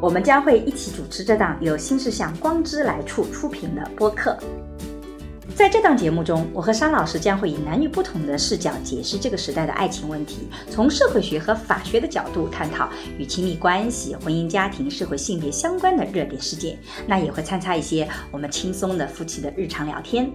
我们将会一起主持这档由新世相光之来处出品的播客。在这档节目中，我和商老师将会以男女不同的视角解释这个时代的爱情问题，从社会学和法学的角度探讨与亲密关系、婚姻家庭、社会性别相关的热点事件。那也会参差一些我们轻松的夫妻的日常聊天。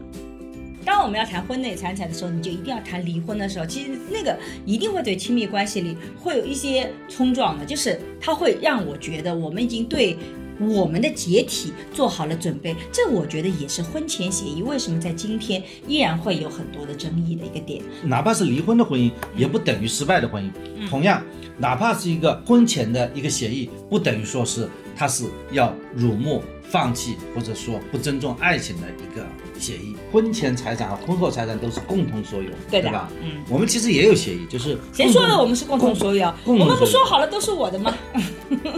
当我们要谈婚内财产的时候，你就一定要谈离婚的时候，其实那个一定会对亲密关系里会有一些冲撞的，就是它会让我觉得我们已经对。我们的解体做好了准备，这我觉得也是婚前协议为什么在今天依然会有很多的争议的一个点。哪怕是离婚的婚姻，也不等于失败的婚姻。同样，哪怕是一个婚前的一个协议，不等于说是他是要辱没、放弃或者说不尊重爱情的一个协议。婚前财产和婚后财产都是共同所有，对的吧？嗯，我们其实也有协议，就是谁说的我们是共同所有？我们不说好了都是我的吗？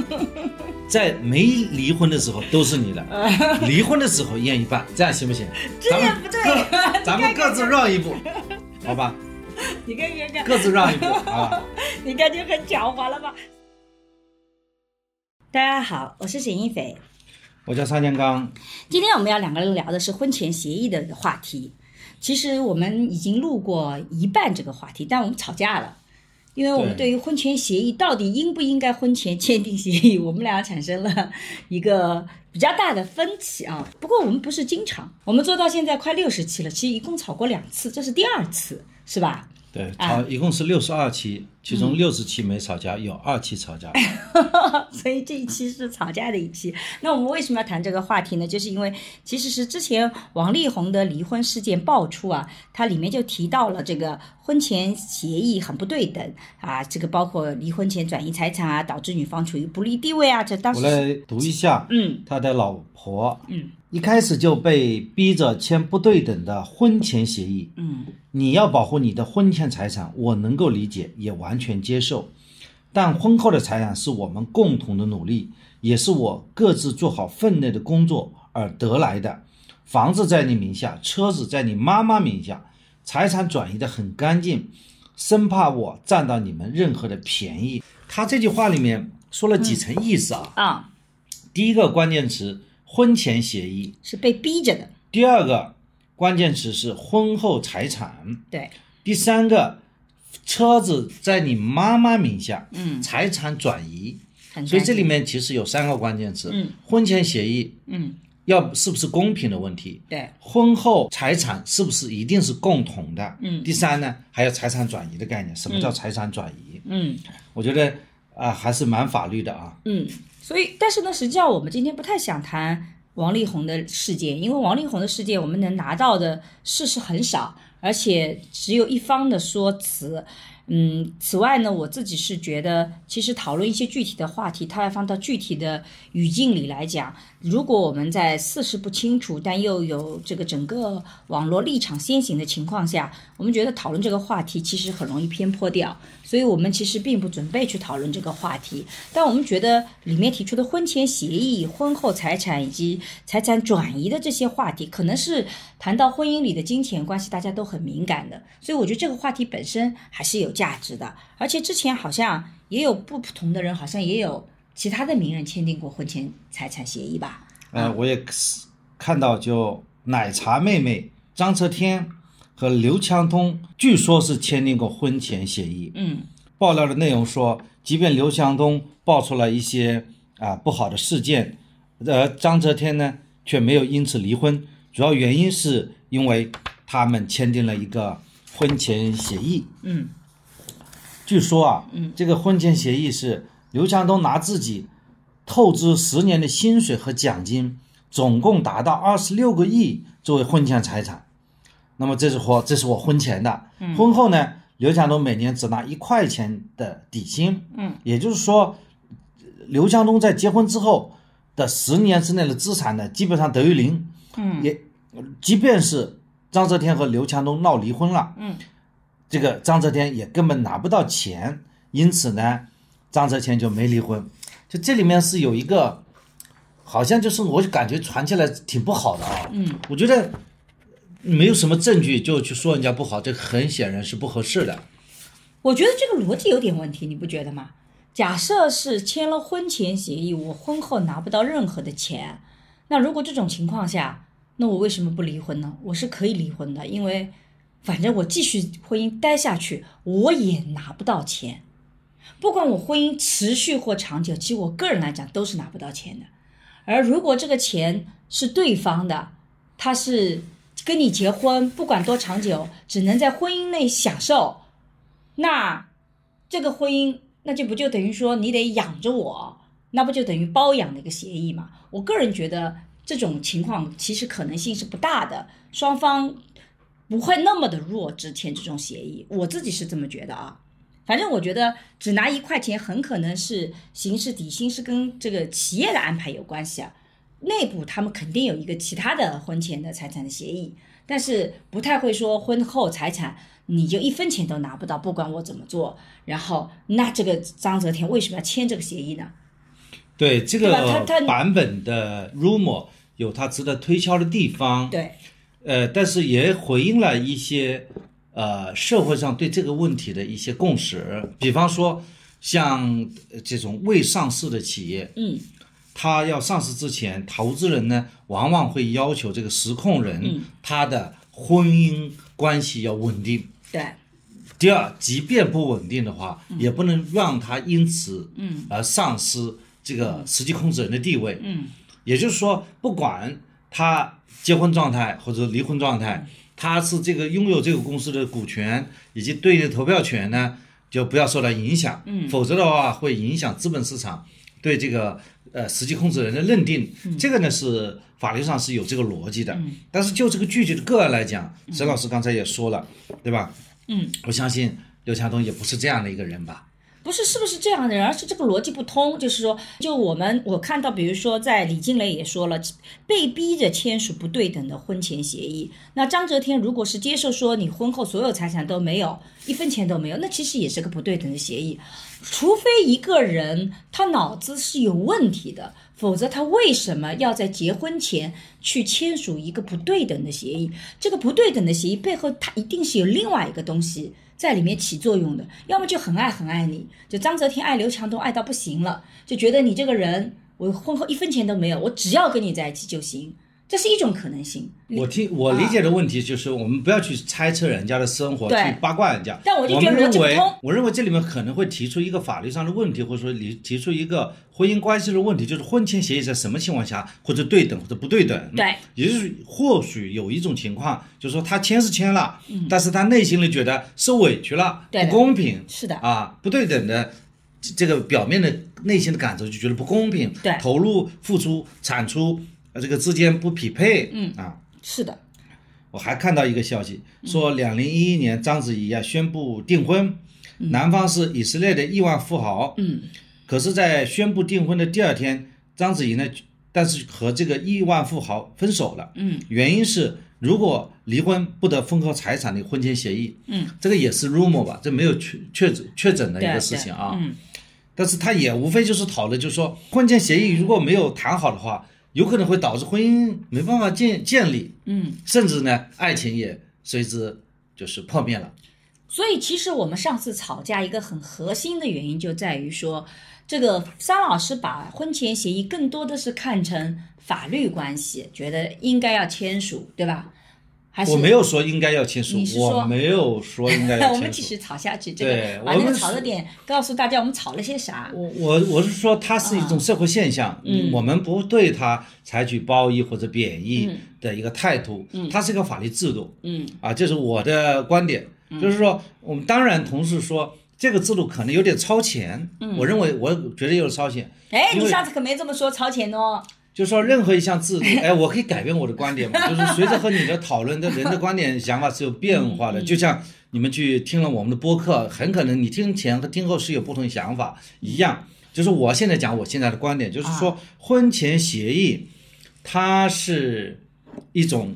在没离婚的时候都是你的，离婚的时候一人一半，这样行不行？这样不对，咱们 各自让一步，好吧？你看看看，各自让一步啊！你感觉很狡猾了吧？大家好，我是沈一斐，我叫沙建刚。今天我们要两个人聊的是婚前协议的话题。其实我们已经录过一半这个话题，但我们吵架了。因为我们对于婚前协议到底应不应该婚前签订协议，我们俩产生了一个比较大的分歧啊。不过我们不是经常，我们做到现在快六十期了，其实一共吵过两次，这是第二次，是吧？对，吵一共是六十二期，其中六十期没吵架，有二期吵架，所以这一期是吵架的一期。那我们为什么要谈这个话题呢？就是因为其实是之前王力宏的离婚事件爆出啊，它里面就提到了这个婚前协议很不对等啊，这个包括离婚前转移财产啊，导致女方处于不利地位啊，这当时我来读一下，嗯，他的老婆，嗯。一开始就被逼着签不对等的婚前协议，嗯，你要保护你的婚前财产，我能够理解，也完全接受。但婚后的财产是我们共同的努力，也是我各自做好分内的工作而得来的。房子在你名下，车子在你妈妈名下，财产转移的很干净，生怕我占到你们任何的便宜。他这句话里面说了几层意思啊？啊，第一个关键词。婚前协议是被逼着的。第二个关键词是婚后财产。对。第三个，车子在你妈妈名下，嗯，财产转移。所以这里面其实有三个关键词。嗯。婚前协议，嗯，要是不是公平的问题？对。婚后财产是不是一定是共同的？嗯。第三呢，还有财产转移的概念。什么叫财产转移？嗯，我觉得啊，还是蛮法律的啊。嗯。所以，但是呢，实际上我们今天不太想谈王力宏的事件，因为王力宏的事件我们能拿到的事实很少，而且只有一方的说辞。嗯，此外呢，我自己是觉得，其实讨论一些具体的话题，它要放到具体的语境里来讲。如果我们在事实不清楚，但又有这个整个网络立场先行的情况下，我们觉得讨论这个话题其实很容易偏颇掉。所以我们其实并不准备去讨论这个话题。但我们觉得里面提出的婚前协议、婚后财产以及财产转移的这些话题，可能是谈到婚姻里的金钱关系，大家都很敏感的。所以我觉得这个话题本身还是有价值的。而且之前好像也有不同的人，好像也有。其他的名人签订过婚前财产协议吧？呃，我也看到，就奶茶妹妹张泽天和刘强东，据说是签订过婚前协议。嗯，爆料的内容说，即便刘强东爆出了一些啊不好的事件，而张泽天呢却没有因此离婚，主要原因是因为他们签订了一个婚前协议。嗯，据说啊，嗯，这个婚前协议是。刘强东拿自己透支十年的薪水和奖金，总共达到二十六个亿作为婚前财产。那么这是我这是我婚前的，婚后呢，刘强东每年只拿一块钱的底薪。嗯，也就是说，刘强东在结婚之后的十年之内的资产呢，基本上等于零。嗯，也即便是章泽天和刘强东闹离婚了，嗯，这个章泽天也根本拿不到钱，因此呢，章泽千就没离婚。就这里面是有一个，好像就是我就感觉传起来挺不好的啊。嗯，我觉得没有什么证据就去说人家不好，这很显然是不合适的。我觉得这个逻辑有点问题，你不觉得吗？假设是签了婚前协议，我婚后拿不到任何的钱，那如果这种情况下，那我为什么不离婚呢？我是可以离婚的，因为反正我继续婚姻待下去，我也拿不到钱。不管我婚姻持续或长久，其实我个人来讲都是拿不到钱的。而如果这个钱是对方的，他是跟你结婚，不管多长久，只能在婚姻内享受，那这个婚姻那就不就等于说你得养着我，那不就等于包养的一个协议嘛？我个人觉得这种情况其实可能性是不大的，双方不会那么的弱智签这种协议，我自己是这么觉得啊。反正我觉得只拿一块钱，很可能是形式底薪是跟这个企业的安排有关系啊。内部他们肯定有一个其他的婚前的财产的协议，但是不太会说婚后财产你就一分钱都拿不到，不管我怎么做。然后那这个章泽天为什么要签这个协议呢？对这个他版本的 rumor 有它值得推敲的地方，对，呃，但是也回应了一些呃社会上对这个问题的一些共识，比方说像呃这种未上市的企业，嗯，它要上市之前，投资人呢往往会要求这个实控人、嗯。他的婚姻关系要稳定。对，第二，即便不稳定的话，也不能让他因此嗯。而丧失这个实际控制人的地位。嗯。也就是说，不管他结婚状态或者离婚状态，他是这个拥有这个公司的股权以及对应的投票权呢，就不要受到影响。嗯否则的话会影响资本市场对这个呃实际控制人的认定。这个呢是法律上是有这个逻辑的。嗯但是就这个具体的个案来讲，沈老师刚才也说了，对吧？嗯，我相信刘强东也不是这样的一个人吧？不是是不是这样的人，而是这个逻辑不通。就是说，就我们我看到，比如说在李静蕾也说了，被逼着签署不对等的婚前协议。那张泽天如果是接受说你婚后所有财产都没有，一分钱都没有，那其实也是个不对等的协议。除非一个人他脑子是有问题的，否则他为什么要在结婚前去签署一个不对等的协议？这个不对等的协议背后，他一定是有另外一个东西在里面起作用的，要么就很爱很爱你，就张泽天爱刘强东爱到不行了，就觉得你这个人，我婚后一分钱都没有，我只要跟你在一起就行，这是一种可能性。我听我理解的问题就是，我们不要去猜测人家的生活，去八卦人家。但我就觉得们认为我认为这里面可能会提出一个法律上的问题，或者说你提出一个婚姻关系的问题，就是婚前协议在什么情况下或者对等或者不对等。对，也就是或许有一种情况，就是说他签是签了，但是他内心里觉得受委屈了，不公平，是的啊，不对等的。这这个表面的内心的感受就觉得不公平，对投入、付出、产出，呃，这个之间不匹配，嗯。啊，是的，我还看到一个消息，说两零一一年章子怡啊宣布订婚，男方是以色列的亿万富豪，嗯，可是，在宣布订婚的第二天，章子怡呢，但是和这个亿万富豪分手了，嗯，原因是如果离婚不得分割财产的婚前协议，嗯，这个也是 rumor 吧，这没有确确诊确诊的一个事情啊，嗯，但是他也无非就是讨论，就是说婚前协议如果没有谈好的话，有可能会导致婚姻没办法建建立，嗯，甚至呢，爱情也随之就是破灭了。所以其实我们上次吵架一个很核心的原因就在于说，这个桑老师把婚前协议更多的是看成法律关系，觉得应该要签署，对吧？还是我没有说应该要签署我没有说应该要 签署。我们继续吵下去，这对个把那个我们吵的点告诉大家，我们吵了些啥？我我我是说，它是一种社会现象，嗯我们不对它采取褒义或者贬义嗯的一个态度，嗯它是一个法律制度，嗯啊，这是我的观点，就是说，我们当然同事说这个制度可能有点超前，嗯我认为我觉得有点超前，哎，你上次可没这么说，超前哦。就是说任何一项制度，哎，我可以改变我的观点嘛，就是随着和你的讨论的人的观点想法是有变化的，就像你们去听了我们的播客，很可能你听前和听后是有不同想法一样。就是我现在讲我现在的观点，就是说婚前协议，它是一种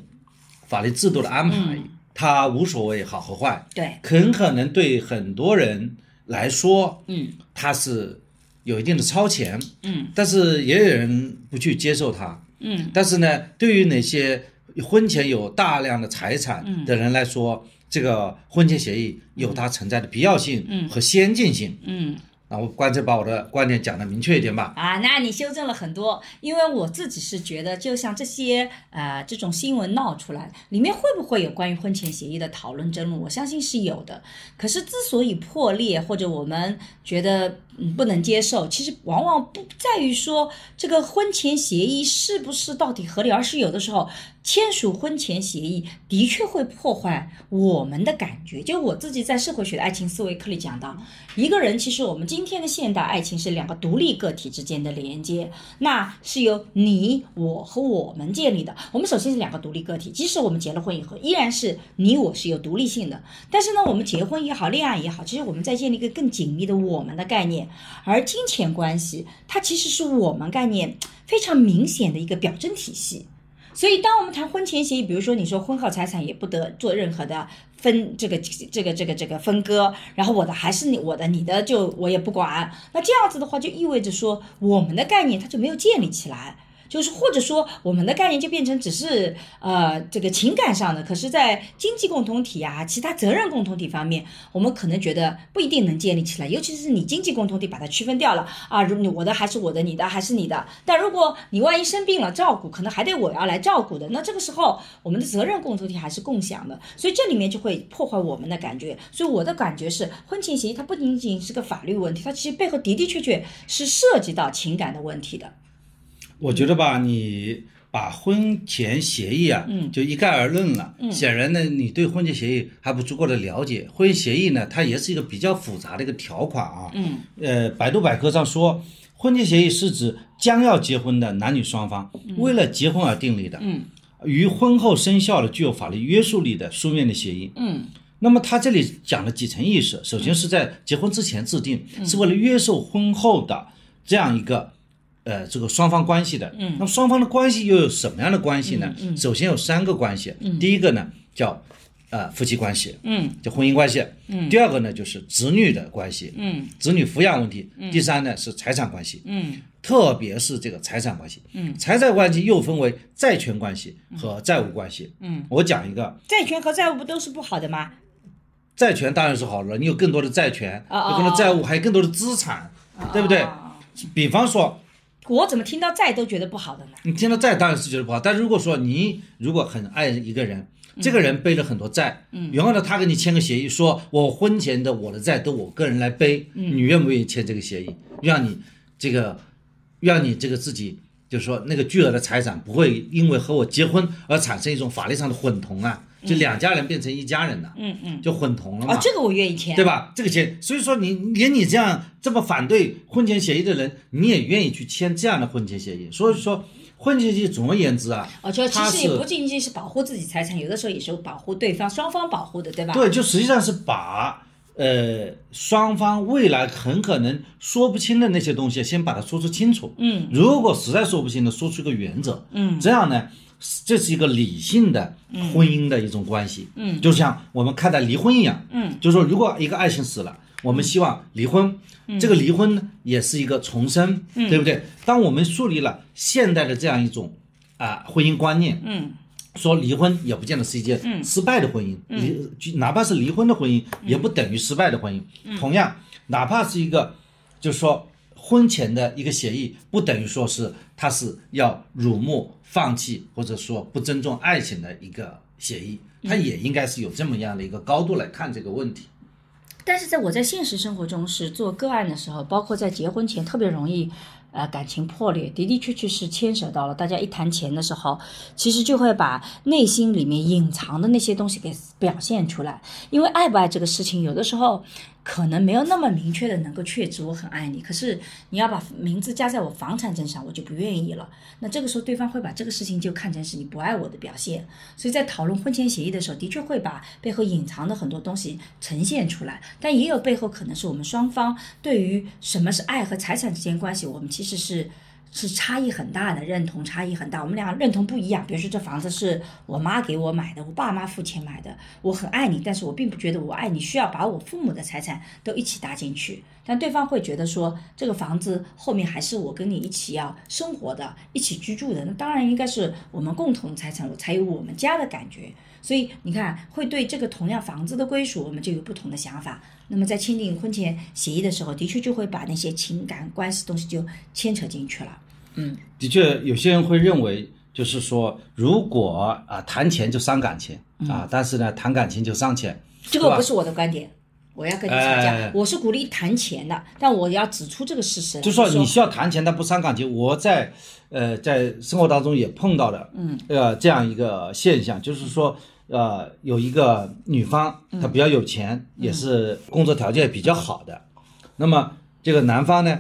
法律制度的安排，它无所谓好和坏，对，很可能对很多人来说，嗯。它是有一定的超前，嗯，但是也有人不去接受它，嗯，但是呢，对于那些婚前有大量的财产的人来说，这个婚前协议有它存在的必要性和先进性，嗯。那我干脆把我的观点讲的明确一点吧。啊，那你修正了很多，因为我自己是觉得，就像这些呃这种新闻闹出来，里面会不会有关于婚前协议的讨论争论？我相信是有的。可是之所以破裂，或者我们觉得嗯不能接受，其实往往不在于说这个婚前协议是不是到底合理，而是有的时候签署婚前协议的确会破坏我们的感觉。就我自己在社会学的爱情思维课里讲到，一个人其实我们今天的现代爱情是两个独立个体之间的连接，那是由你、我和我们建立的。我们首先是两个独立个体，即使我们结了婚以后，依然是你我是有独立性的。但是呢，我们结婚也好，恋爱也好，其实我们在建立一个更紧密的我们的概念，而金钱关系它其实是我们概念非常明显的一个表征体系。所以，当我们谈婚前协议，比如说你说婚后财产也不得做任何的分这个这个这个这个分割，然后我的还是你我的，你的就我也不管。那这样子的话，就意味着说我们的概念它就没有建立起来。就是或者说我们的概念就变成只是呃这个情感上的，可是，在经济共同体啊、其他责任共同体方面，我们可能觉得不一定能建立起来。尤其是你经济共同体把它区分掉了啊，如你我的还是我的，你的还是你的。但如果你万一生病了，照顾可能还得我要来照顾的，那这个时候我们的责任共同体还是共享的，所以这里面就会破坏我们的感觉。所以我的感觉是，婚前协议它不仅仅是个法律问题，它其实背后的的确确是涉及到情感的问题的。我觉得吧，你把婚前协议啊，嗯就一概而论了。显然呢，你对婚前协议还不足够的了解。婚前协议呢，它也是一个比较复杂的一个条款啊。嗯，呃，百度百科上说，婚前协议是指将要结婚的男女双方为了结婚而订立的，嗯，于婚后生效的具有法律约束力的书面的协议。嗯那么他这里讲了几层意思，首先是在结婚之前制定，是为了约束婚后的这样一个。呃，这个双方关系的，嗯，那么双方的关系又有什么样的关系呢？嗯，首先有三个关系，嗯，第一个呢叫呃夫妻关系，嗯，叫婚姻关系，嗯，第二个呢就是子女的关系，嗯，子女抚养问题，嗯，第三呢是财产关系，嗯。特别是这个财产关系，嗯，财产关系又分为债权关系和债务关系，嗯，我讲一个，债权和债务不都是不好的吗？债权当然是好了，你有更多的债权，哦哦有更多债务，还有更多的资产，对不对？哦比方说，我怎么听到债都觉得不好的呢？你听到债当然是觉得不好，但如果说你如果很爱一个人，这个人背了很多债，嗯，然后呢，他跟你签个协议，说我婚前的我的债都我个人来背，嗯，你愿不愿意签这个协议？让你这个，让你这个自己就是说那个巨额的财产不会因为和我结婚而产生一种法律上的混同啊，就两家人变成一家人了，嗯嗯，就混同了嘛。哦，这个我愿意签。对吧？这个签，所以说你连你这样这么反对婚前协议的人，你也愿意去签这样的婚前协议。所以说，婚前协议总而言之啊，哦，就其实也不仅仅是保护自己财产，有的时候也是保护对方，双方保护的，对吧？对，就实际上是把呃双方未来很可能说不清的那些东西，先把它说出清楚。嗯，如果实在说不清的，说出一个原则。嗯，这样呢，这是一个理性的婚姻的一种关系。嗯，就像我们看待离婚一样。嗯，就是说，如果一个爱情死了，我们希望离婚。嗯这个离婚呢也是一个重生，对不对？当我们树立了现代的这样一种啊、婚姻观念，嗯说离婚也不见得是一件失败的婚姻，离就哪怕是离婚的婚姻，也不等于失败的婚姻。同样，哪怕是一个，就是说婚前的一个协议，不等于说是他是要辱没、放弃或者说不尊重爱情的一个协议，他也应该是有这么样的一个高度来看这个问题。但是在我在现实生活中是做个案的时候，包括在结婚前，特别容易，呃，感情破裂，的的确确是牵扯到了大家一谈钱的时候，其实就会把内心里面隐藏的那些东西给表现出来。因为爱不爱这个事情，有的时候可能没有那么明确的能够确知我很爱你，可是你要把名字加在我房产证上，我就不愿意了。那这个时候对方会把这个事情就看成是你不爱我的表现，所以在讨论婚前协议的时候，的确会把背后隐藏的很多东西呈现出来，但也有背后可能是我们双方对于什么是爱和财产之间关系，我们其实是是差异很大的，认同差异很大。我们俩认同不一样。比如说，这房子是我妈给我买的，我爸妈付钱买的，我很爱你，但是我并不觉得我爱你需要把我父母的财产都一起搭进去。但对方会觉得说，这个房子后面还是我跟你一起要生活的，一起居住的，那当然应该是我们共同财产，我才有我们家的感觉。所以你看，会对这个同样房子的归属，我们就有不同的想法。那么在签订婚前协议的时候，的确就会把那些情感关系东西就牵扯进去了。嗯，的确，有些人会认为，就是说，如果啊谈钱就伤感情啊，但是呢谈感情就伤钱，这个不是我的观点，我要跟你吵架。哎我是鼓励谈钱的，但我要指出这个事实来。就说你需要谈钱，但不伤感情。我在呃在生活当中也碰到了，嗯，呃这样一个现象，就是说，呃有一个女方她比较有钱，也是工作条件比较好的，那么这个男方呢，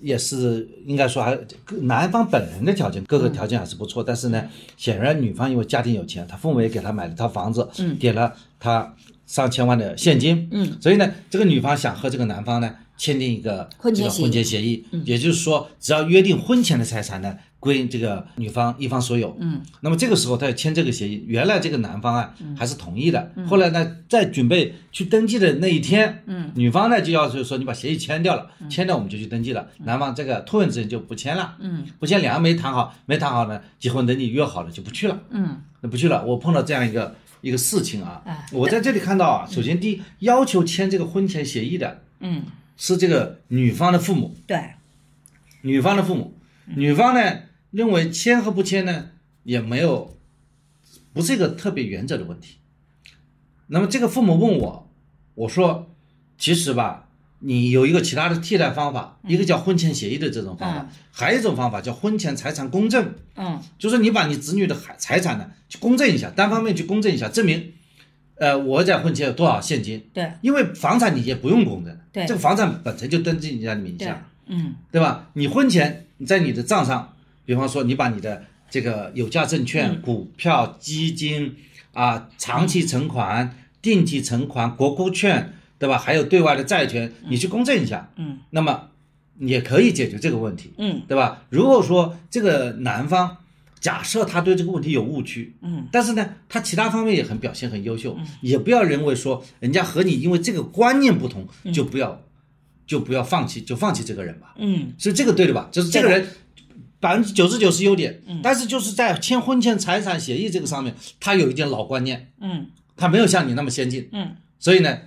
也是应该说还男方本人的条件各个条件还是不错，但是呢，显然女方因为家庭有钱，她父母也给她买了套房子，嗯，给了她上千万的现金，嗯，所以呢，这个女方想和这个男方呢签订一个这个婚前协议，也就是说，只要约定婚前的财产呢归这个女方一方所有，嗯，那么这个时候他要签这个协议，原来这个男方啊还是同意的，后来呢，在准备去登记的那一天，嗯，女方呢就要求说你把协议签掉了，签掉我们就去登记了，男方这个突然之间就不签了，嗯，不签两个没谈好，没谈好呢，结婚登记约好了就不去了，嗯，那不去了，我碰到这样一个一个事情啊哎，我在这里看到啊，首先第一要求签这个婚前协议的嗯，是这个女方的父母。对，女方的父母，女方呢认为签和不签呢也没有，不是一个特别原则的问题。那么这个父母问我，我说，其实吧，你有一个其他的替代方法，一个叫婚前协议的这种方法，还有一种方法叫婚前财产公证，嗯就是你把你子女的财财产呢去公证一下，单方面去公证一下，证明，呃，我在婚前有多少现金，对因为房产你也不用公证，对这个房产本身就登记你家的名下。，嗯对吧？你婚前你在你的账上，比方说你把你的这个有价证券、嗯。股票、基金啊、长期存款、定期存款、国库券，对吧？还有对外的债权，你去公证一下，嗯，那么也可以解决这个问题，嗯。对吧？如果说这个男方假设他对这个问题有误区，嗯，但是呢，他其他方面也很表现很优秀，也不要认为说人家和你因为这个观念不同就不要、就不要放弃，就放弃这个人吧。嗯。是这个对的吧？就是这个人百分之九十九是优点，嗯。但是就是在签婚前财产协议这个上面，他有一点老观念，嗯。他没有像你那么先进，嗯。所以呢，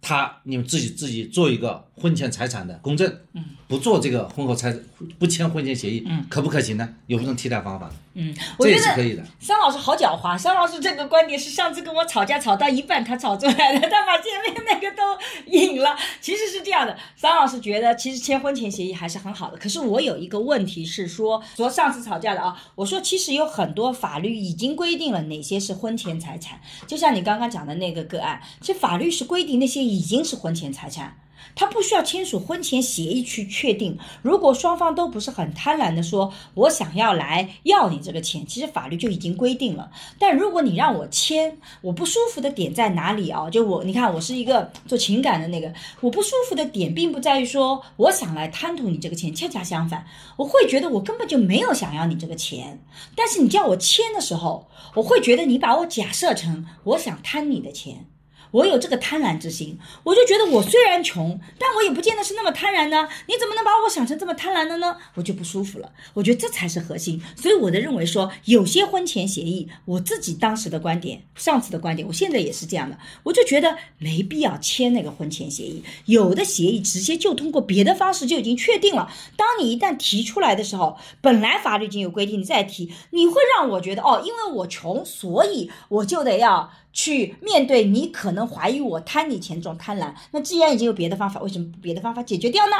他你们自己自己做一个婚前财产的公证，嗯，不做这个婚后财不签婚前协议，嗯，可不可行呢？有没有替代方法？嗯，我这觉得也是可以的。桑老师好狡猾，桑老师这个观点是上次跟我吵架吵到一半他吵出来的，他把前面那个都引了。其实是这样的，桑老师觉得其实签婚前协议还是很好的。可是我有一个问题是说，说上次吵架的啊，我说其实有很多法律已经规定了哪些是婚前财产，就像你刚刚讲的那个个案，其实法律是规定那些已经是婚前财产。他不需要签署婚前协议去确定。如果双方都不是很贪婪的说，我想要来要你这个钱，其实法律就已经规定了。但如果你让我签，我不舒服的点在哪里啊？就我，你看，我是一个做情感的那个，我不舒服的点并不在于说我想来贪图你这个钱，恰恰相反，我会觉得我根本就没有想要你这个钱。但是你叫我签的时候，我会觉得你把我假设成我想贪你的钱。我有这个贪婪之心，我就觉得我虽然穷，但我也不见得是那么贪婪呢。你怎么能把我想成这么贪婪的呢？我就不舒服了。我觉得这才是核心。所以我的认为说，有些婚前协议，我自己当时的观点，上次的观点，我现在也是这样的。我就觉得没必要签那个婚前协议，有的协议直接就通过别的方式就已经确定了。当你一旦提出来的时候，本来法律已经有规定，你再提，你会让我觉得哦，因为我穷，所以我就得要。去面对你可能怀疑我贪你钱这种贪婪，那既然已经有别的方法，为什么不别的方法解决掉呢？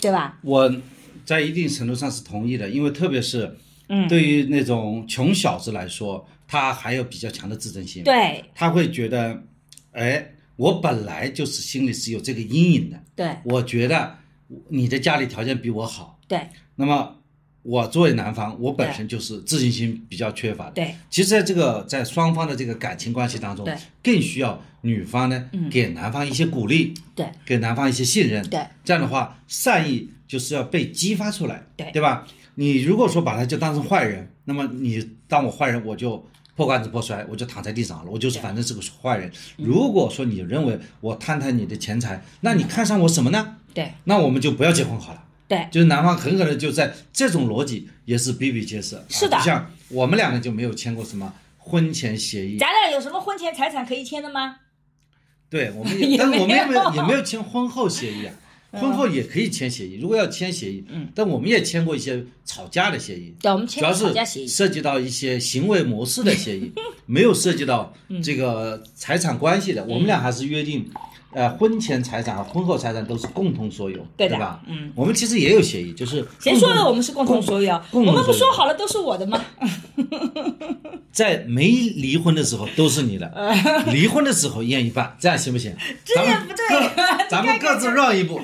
对吧？我在一定程度上是同意的，因为特别是嗯。对于那种穷小子来说，他还有比较强的自尊心，对。他会觉得，哎，我本来就是心里是有这个阴影的，对。我觉得你的家里条件比我好，对。那么我作为男方，我本身就是自信心比较缺乏的。对其实，在这个在双方的这个感情关系当中对，更需要女方呢给男方一些鼓励，对给男方一些信任。对，这样的话，善意就是要被激发出来，对对吧？你如果说把他就当成坏人，那么你当我坏人，我就破罐子破摔，我就躺在地上了，我就是反正是个坏人。如果说你认为我贪贪你的钱财，那你看上我什么呢？对那我们就不要结婚好了。对，就是男方很可能就在这种逻辑也是比比皆是。啊是的就像我们两个就没有签过什么婚前协议，咱俩有什么婚前财产可以签的吗？对，我们也 也，但是我们也没没有有也没有签婚后协议啊。婚后也可以签协议，如果要签协议，嗯，但我们也签过一些吵架的协议，对，我们签主要过吵架协议。是涉及到一些行为模式的协议，没有涉及到嗯这个财产关系的。我们俩还是约定，呃，婚前财产和婚后财产都是共同所有，对的吧？嗯，我们其实也有协议，就是谁说的我们是共同所有？我们不说好了都是我的吗？在没离婚的时候都是你的，离婚的时候 一人一半，这样行不行？这也不对各咱们各自让一步，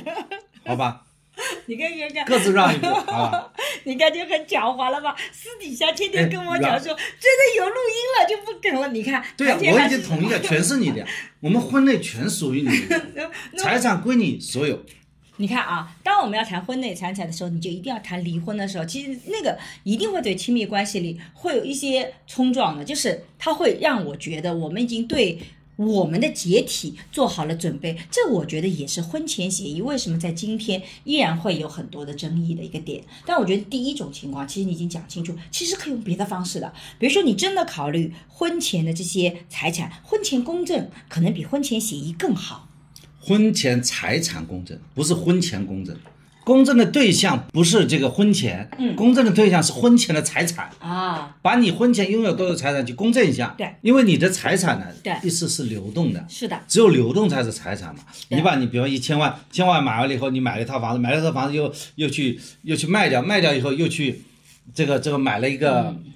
好吧？你看看看，各自让一步，好 吧？你看就很狡猾了吧？私底下天天跟我哎讲说，真的有录音了就不梗了。你看，对呀、我已经同意了，全是你的呀，我们婚内全属于你的，财产归你所有。你看啊，当我们要谈婚内财产的时候，你就一定要谈离婚的时候，其实那个一定会对亲密关系里会有一些冲撞的，就是它会让我觉得我们已经对我们的解体做好了准备。这我觉得也是婚前协议为什么在今天依然会有很多的争议的一个点。但我觉得第一种情况，其实你已经讲清楚，其实可以用别的方式的，比如说你真的考虑婚前的这些财产，婚前公证可能比婚前协议更好。婚前财产公证不是婚前公证，公证的对象不是这个婚前，嗯。公证的对象是婚前的财产。啊，把你婚前拥有多少财产去公证一下，对。因为你的财产呢，对。意思是流动的，是的，只有流动才是财产嘛。你把你比方一千万，千万买完了以后，你买了一套房子，买了一套房子又又去又去卖掉，卖掉以后又去这个这个买了一个。嗯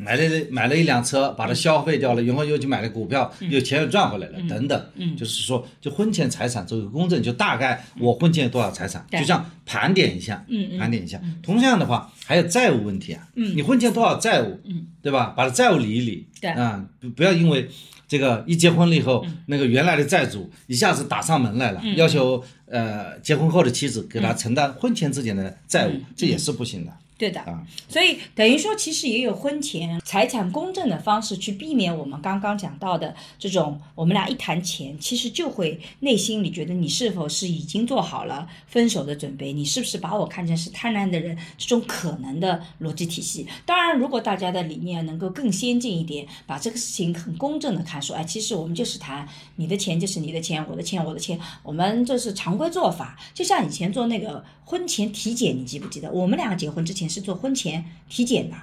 买了买了一辆车，把它消费掉了，然后又去买了股票，嗯。又钱又赚回来了，等等。就是说，就婚前财产做个公证，就大概我婚前有多少财产，对。就像盘点一下，盘点一下。同样的话，还有债务问题啊，嗯。你婚前多少债务，嗯，对吧？把债务理一理，对。啊，不不要因为这个一结婚了以后，嗯。那个原来的债主一下子打上门来了，要求呃结婚后的妻子给他承担婚前之间的债务，嗯。这也是不行的对的。啊。所以等于说，其实也有婚前财产公证的方式去避免我们刚刚讲到的这种，我们俩一谈钱，其实就会内心里觉得你是否是已经做好了分手的准备，你是不是把我看成是贪婪的人，这种可能的逻辑体系。当然，如果大家的理念能够更先进一点，把这个事情很公正的看，说，哎，其实我们就是谈你的钱就是你的钱，我的钱我的钱，我们这是常规做法。就像以前做那个婚前体检，你记不记得？我们两个结婚之前是做婚前体检的，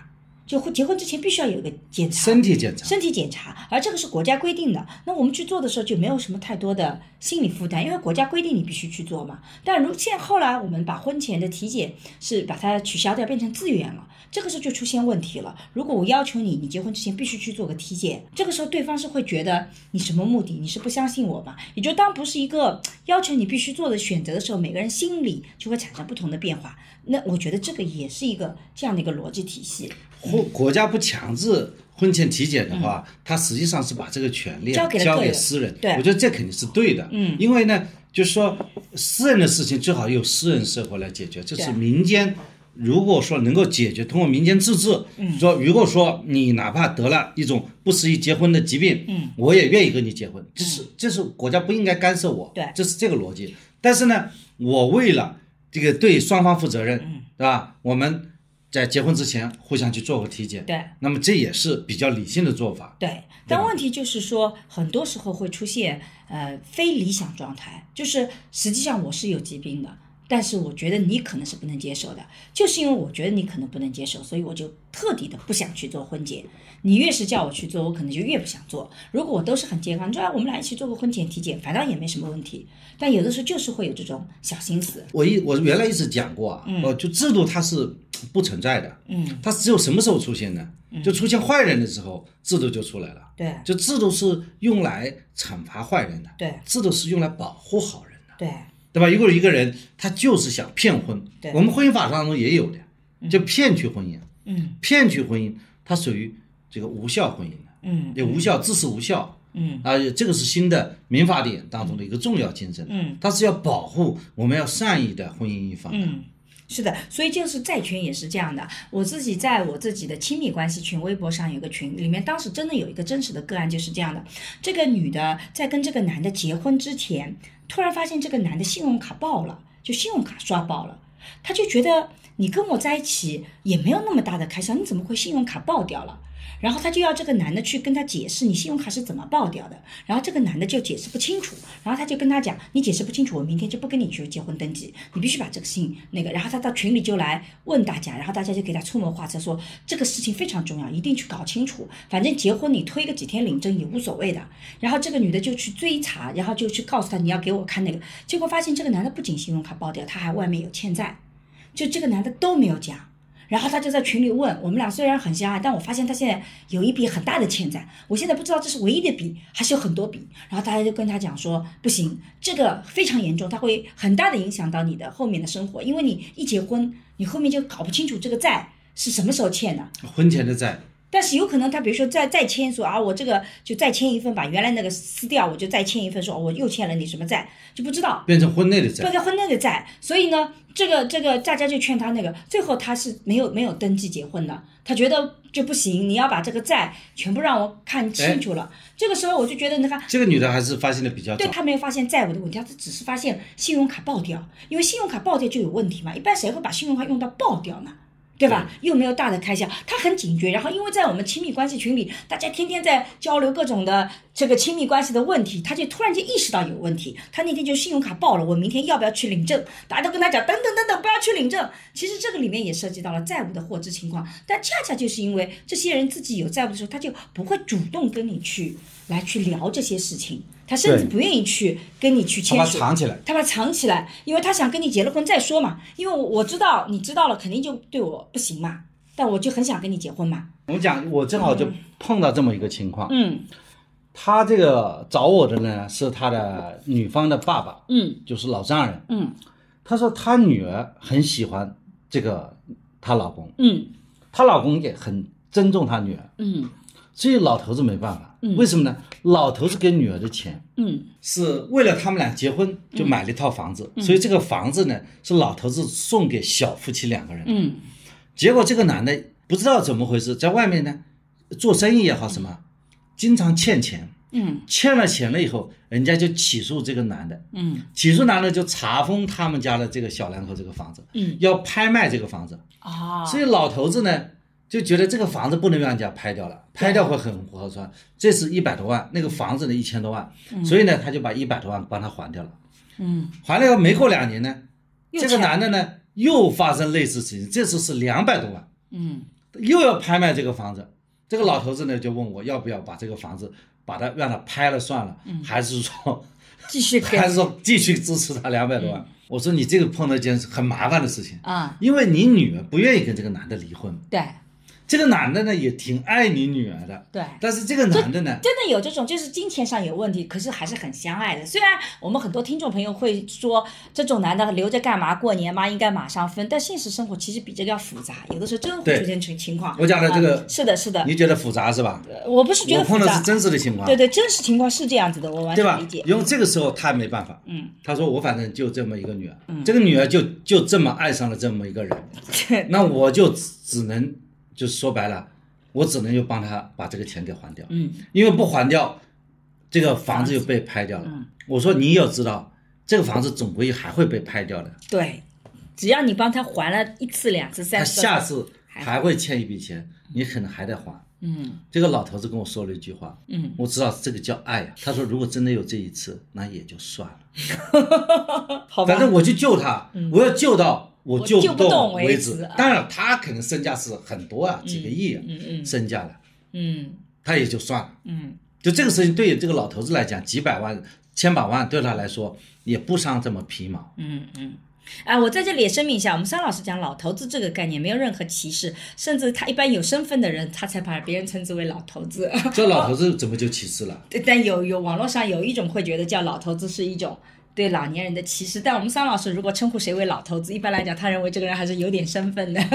就婚结婚之前必须要有一个检查，身体检查，身体检查，而这个是国家规定的。那我们去做的时候就没有什么太多的心理负担，因为国家规定你必须去做嘛。但如现后来我们把婚前的体检是把它取消掉，变成自愿了，这个时候就出现问题了。如果我要求你，你结婚之前必须去做个体检，这个时候对方是会觉得你什么目的？你是不相信我吗？也就当不是一个要求你必须做的选择的时候，每个人心里就会产生不同的变化。那我觉得这个也是一个这样的一个逻辑体系。婚国家不强制婚前体检的话，他实际上是把这个权利啊交交给私人。对我觉得这肯定是对的。嗯，因为呢，就是说私人的事情最好由私人社会来解决，这是民间。如果说能够解决，通过民间自治，说如果说你哪怕得了一种不适宜结婚的疾病，嗯，我也愿意跟你结婚，这是这是国家不应该干涉我，对这是这个逻辑。但是呢，我为了这个对双方负责任，嗯对吧？我们在结婚之前互相去做个体检，对。那么这也是比较理性的做法。对，但问题就是说，很多时候会出现呃非理想状态，就是实际上我是有疾病的，但是我觉得你可能是不能接受的，就是因为我觉得你可能不能接受，所以我就特地的不想去做婚检。你越是叫我去做，我可能就越不想做。如果我都是很健康，你说哎我们俩一起做个婚前体检，反正也没什么问题。但有的时候就是会有这种小心思，我一我原来一直讲过啊，呃，就制度它是不存在的，嗯，它只有什么时候出现呢？就出现坏人的时候，制度就出来了。对就制度是用来惩罚坏人的，对制度是用来保护好人的，对对吧？如果一个人他就是想骗婚对，我们婚姻法当中也有的，就骗取婚姻，嗯骗取婚姻它属于这个无效婚姻的，嗯也无效，自是无效。嗯啊，这个是新的民法典当中的一个重要精神，嗯它是要保护我们要善意的婚姻一方的。嗯，是的，所以就是债权也是这样的。我自己在我自己的亲密关系群微博上有个群，里面当时真的有一个真实的个案就是这样的。这个女的在跟这个男的结婚之前，突然发现这个男的信用卡爆了，就信用卡刷爆了，她就觉得你跟我在一起也没有那么大的开销，你怎么会信用卡爆掉了？然后他就要这个男的去跟他解释你信用卡是怎么爆掉的，然后这个男的就解释不清楚，然后他就跟他讲，你解释不清楚，我明天就不跟你去结婚登记，你必须把这个信那个，然后他到群里就来问大家，然后大家就给他出谋划策说这个事情非常重要，一定去搞清楚，反正结婚你推个几天领证也无所谓的。然后这个女的就去追查，然后就去告诉他你要给我看那个，结果发现这个男的不仅信用卡爆掉，他还外面有欠债，就这个男的都没有讲。然后他就在群里问我们俩，虽然很相爱，但我发现他现在有一笔很大的欠债，我现在不知道这是唯一的笔还是有很多笔。然后大家就跟他讲说，不行，这个非常严重，他会很大的影响到你的后面的生活，因为你一结婚，你后面就搞不清楚这个债是什么时候欠的。婚前的债，但是有可能他比如说再再签说啊，我这个就再签一份，把原来那个撕掉，我就再签一份，说哦我又欠了你什么债，就不知道。变成婚内的债变。成婚内的债，所以呢，这个这个大家就劝他那个，最后他是没有没有登记结婚的，他觉得就不行，你要把这个债全部让我看清楚了。这个时候我就觉得，你看，这个女的还是发现的比较早。对他没有发现债务的问题，她只是发现信用卡爆掉，因为信用卡爆掉就有问题嘛，一般谁会把信用卡用到爆掉呢？对吧？又没有大的开销，他很警觉。然后，因为在我们亲密关系群里，大家天天在交流各种的这个亲密关系的问题，他就突然间意识到有问题。他那天就信用卡爆了，我明天要不要去领证？大家都跟他讲，等等等等，不要去领证。其实这个里面也涉及到了债务的获知情况，但恰恰就是因为这些人自己有债务的时候，他就不会主动跟你去来去聊这些事情，他甚至不愿意去跟你去他把它签署。藏起来。他把它藏起来，因为他想跟你结了婚再说嘛。因为我我知道你知道了，肯定就对我不行嘛。但我就很想跟你结婚嘛。我讲，我正好就碰到这么一个情况。嗯他这个找我的呢，是他的女方的爸爸，嗯就是老丈人。嗯他说他女儿很喜欢这个她老公，嗯她老公也很尊重她女儿，嗯所以老头子没办法。为什么呢？老头子给女儿的钱嗯。是为了他们俩结婚就买了一套房子，所以这个房子呢是老头子送给小夫妻两个人。嗯。结果这个男的不知道怎么回事，在外面呢做生意也好什么，经常欠钱，嗯。欠了钱了以后，人家就起诉这个男的，嗯。起诉男的就查封他们家的这个小两口这个房子，嗯。要拍卖这个房子，啊，所以老头子呢就觉得这个房子不能让人家拍掉了，拍掉会很不合算，这是一百多万，那个房子呢一千多万，所以呢他就把一百多万帮他还掉了，嗯还了以后没过两年呢，这个男的呢又发生类似事情，这次是两百多万。嗯又要拍卖这个房子，这个老头子呢就问我要不要把这个房子把它让他拍了算了，还是说继续给 还是说继续支持他两百多万？我说你这个碰到一件很麻烦的事情，啊，因为你女儿不愿意跟这个男的离婚，对这个男的呢也挺爱你女儿的，对。但是这个男的呢，真的有这种，就是金钱上有问题，可是还是很相爱的。虽然我们很多听众朋友会说，这种男的留着干嘛？过年嘛，应该马上分。但现实生活其实比这个要复杂，有的时候真会出现情情况。我讲的这个啊是的，是的，你觉得复杂是吧？我不是觉得复杂我碰到是，真实的情况对，对，真实情况是这样子的，我完全理解？。因为这个时候他没办法，嗯，他说我反正就这么一个女儿，这个女儿就就这么爱上了这么一个人，那我就只只能就说白了，我只能就帮他把这个钱给还掉，嗯因为不还掉，这个房子就被拍掉了。嗯我说你要知道，这个房子总归还会被拍掉的，对，只要你帮他还了一次、两次、三次，他下次还还会欠一笔钱，你可能还得还。嗯这个老头子跟我说了一句话，嗯，我知道这个叫爱啊。他说如果真的有这一次，那也就算了。好吧，反正我去救他，我要救到我救我救不动动为为止啊当然，他可能身价是很多啊，几个亿啊，嗯嗯身价了，嗯他也就算了。嗯就这个事情，对于这个老头子来讲，几百万、千把万对他来说也不伤这么皮毛。嗯嗯。啊，我在这里也声明一下，我们桑老师讲老头子这个概念没有任何歧视，甚至他一般有身份的人，他才把别人称之为老头子。这老头子怎么就歧视了？对 但有有网络上有一种会觉得叫老头子是一种对老年人的歧视，但我们桑老师如果称呼谁为老头子，一般来讲，他认为这个人还是有点身份的。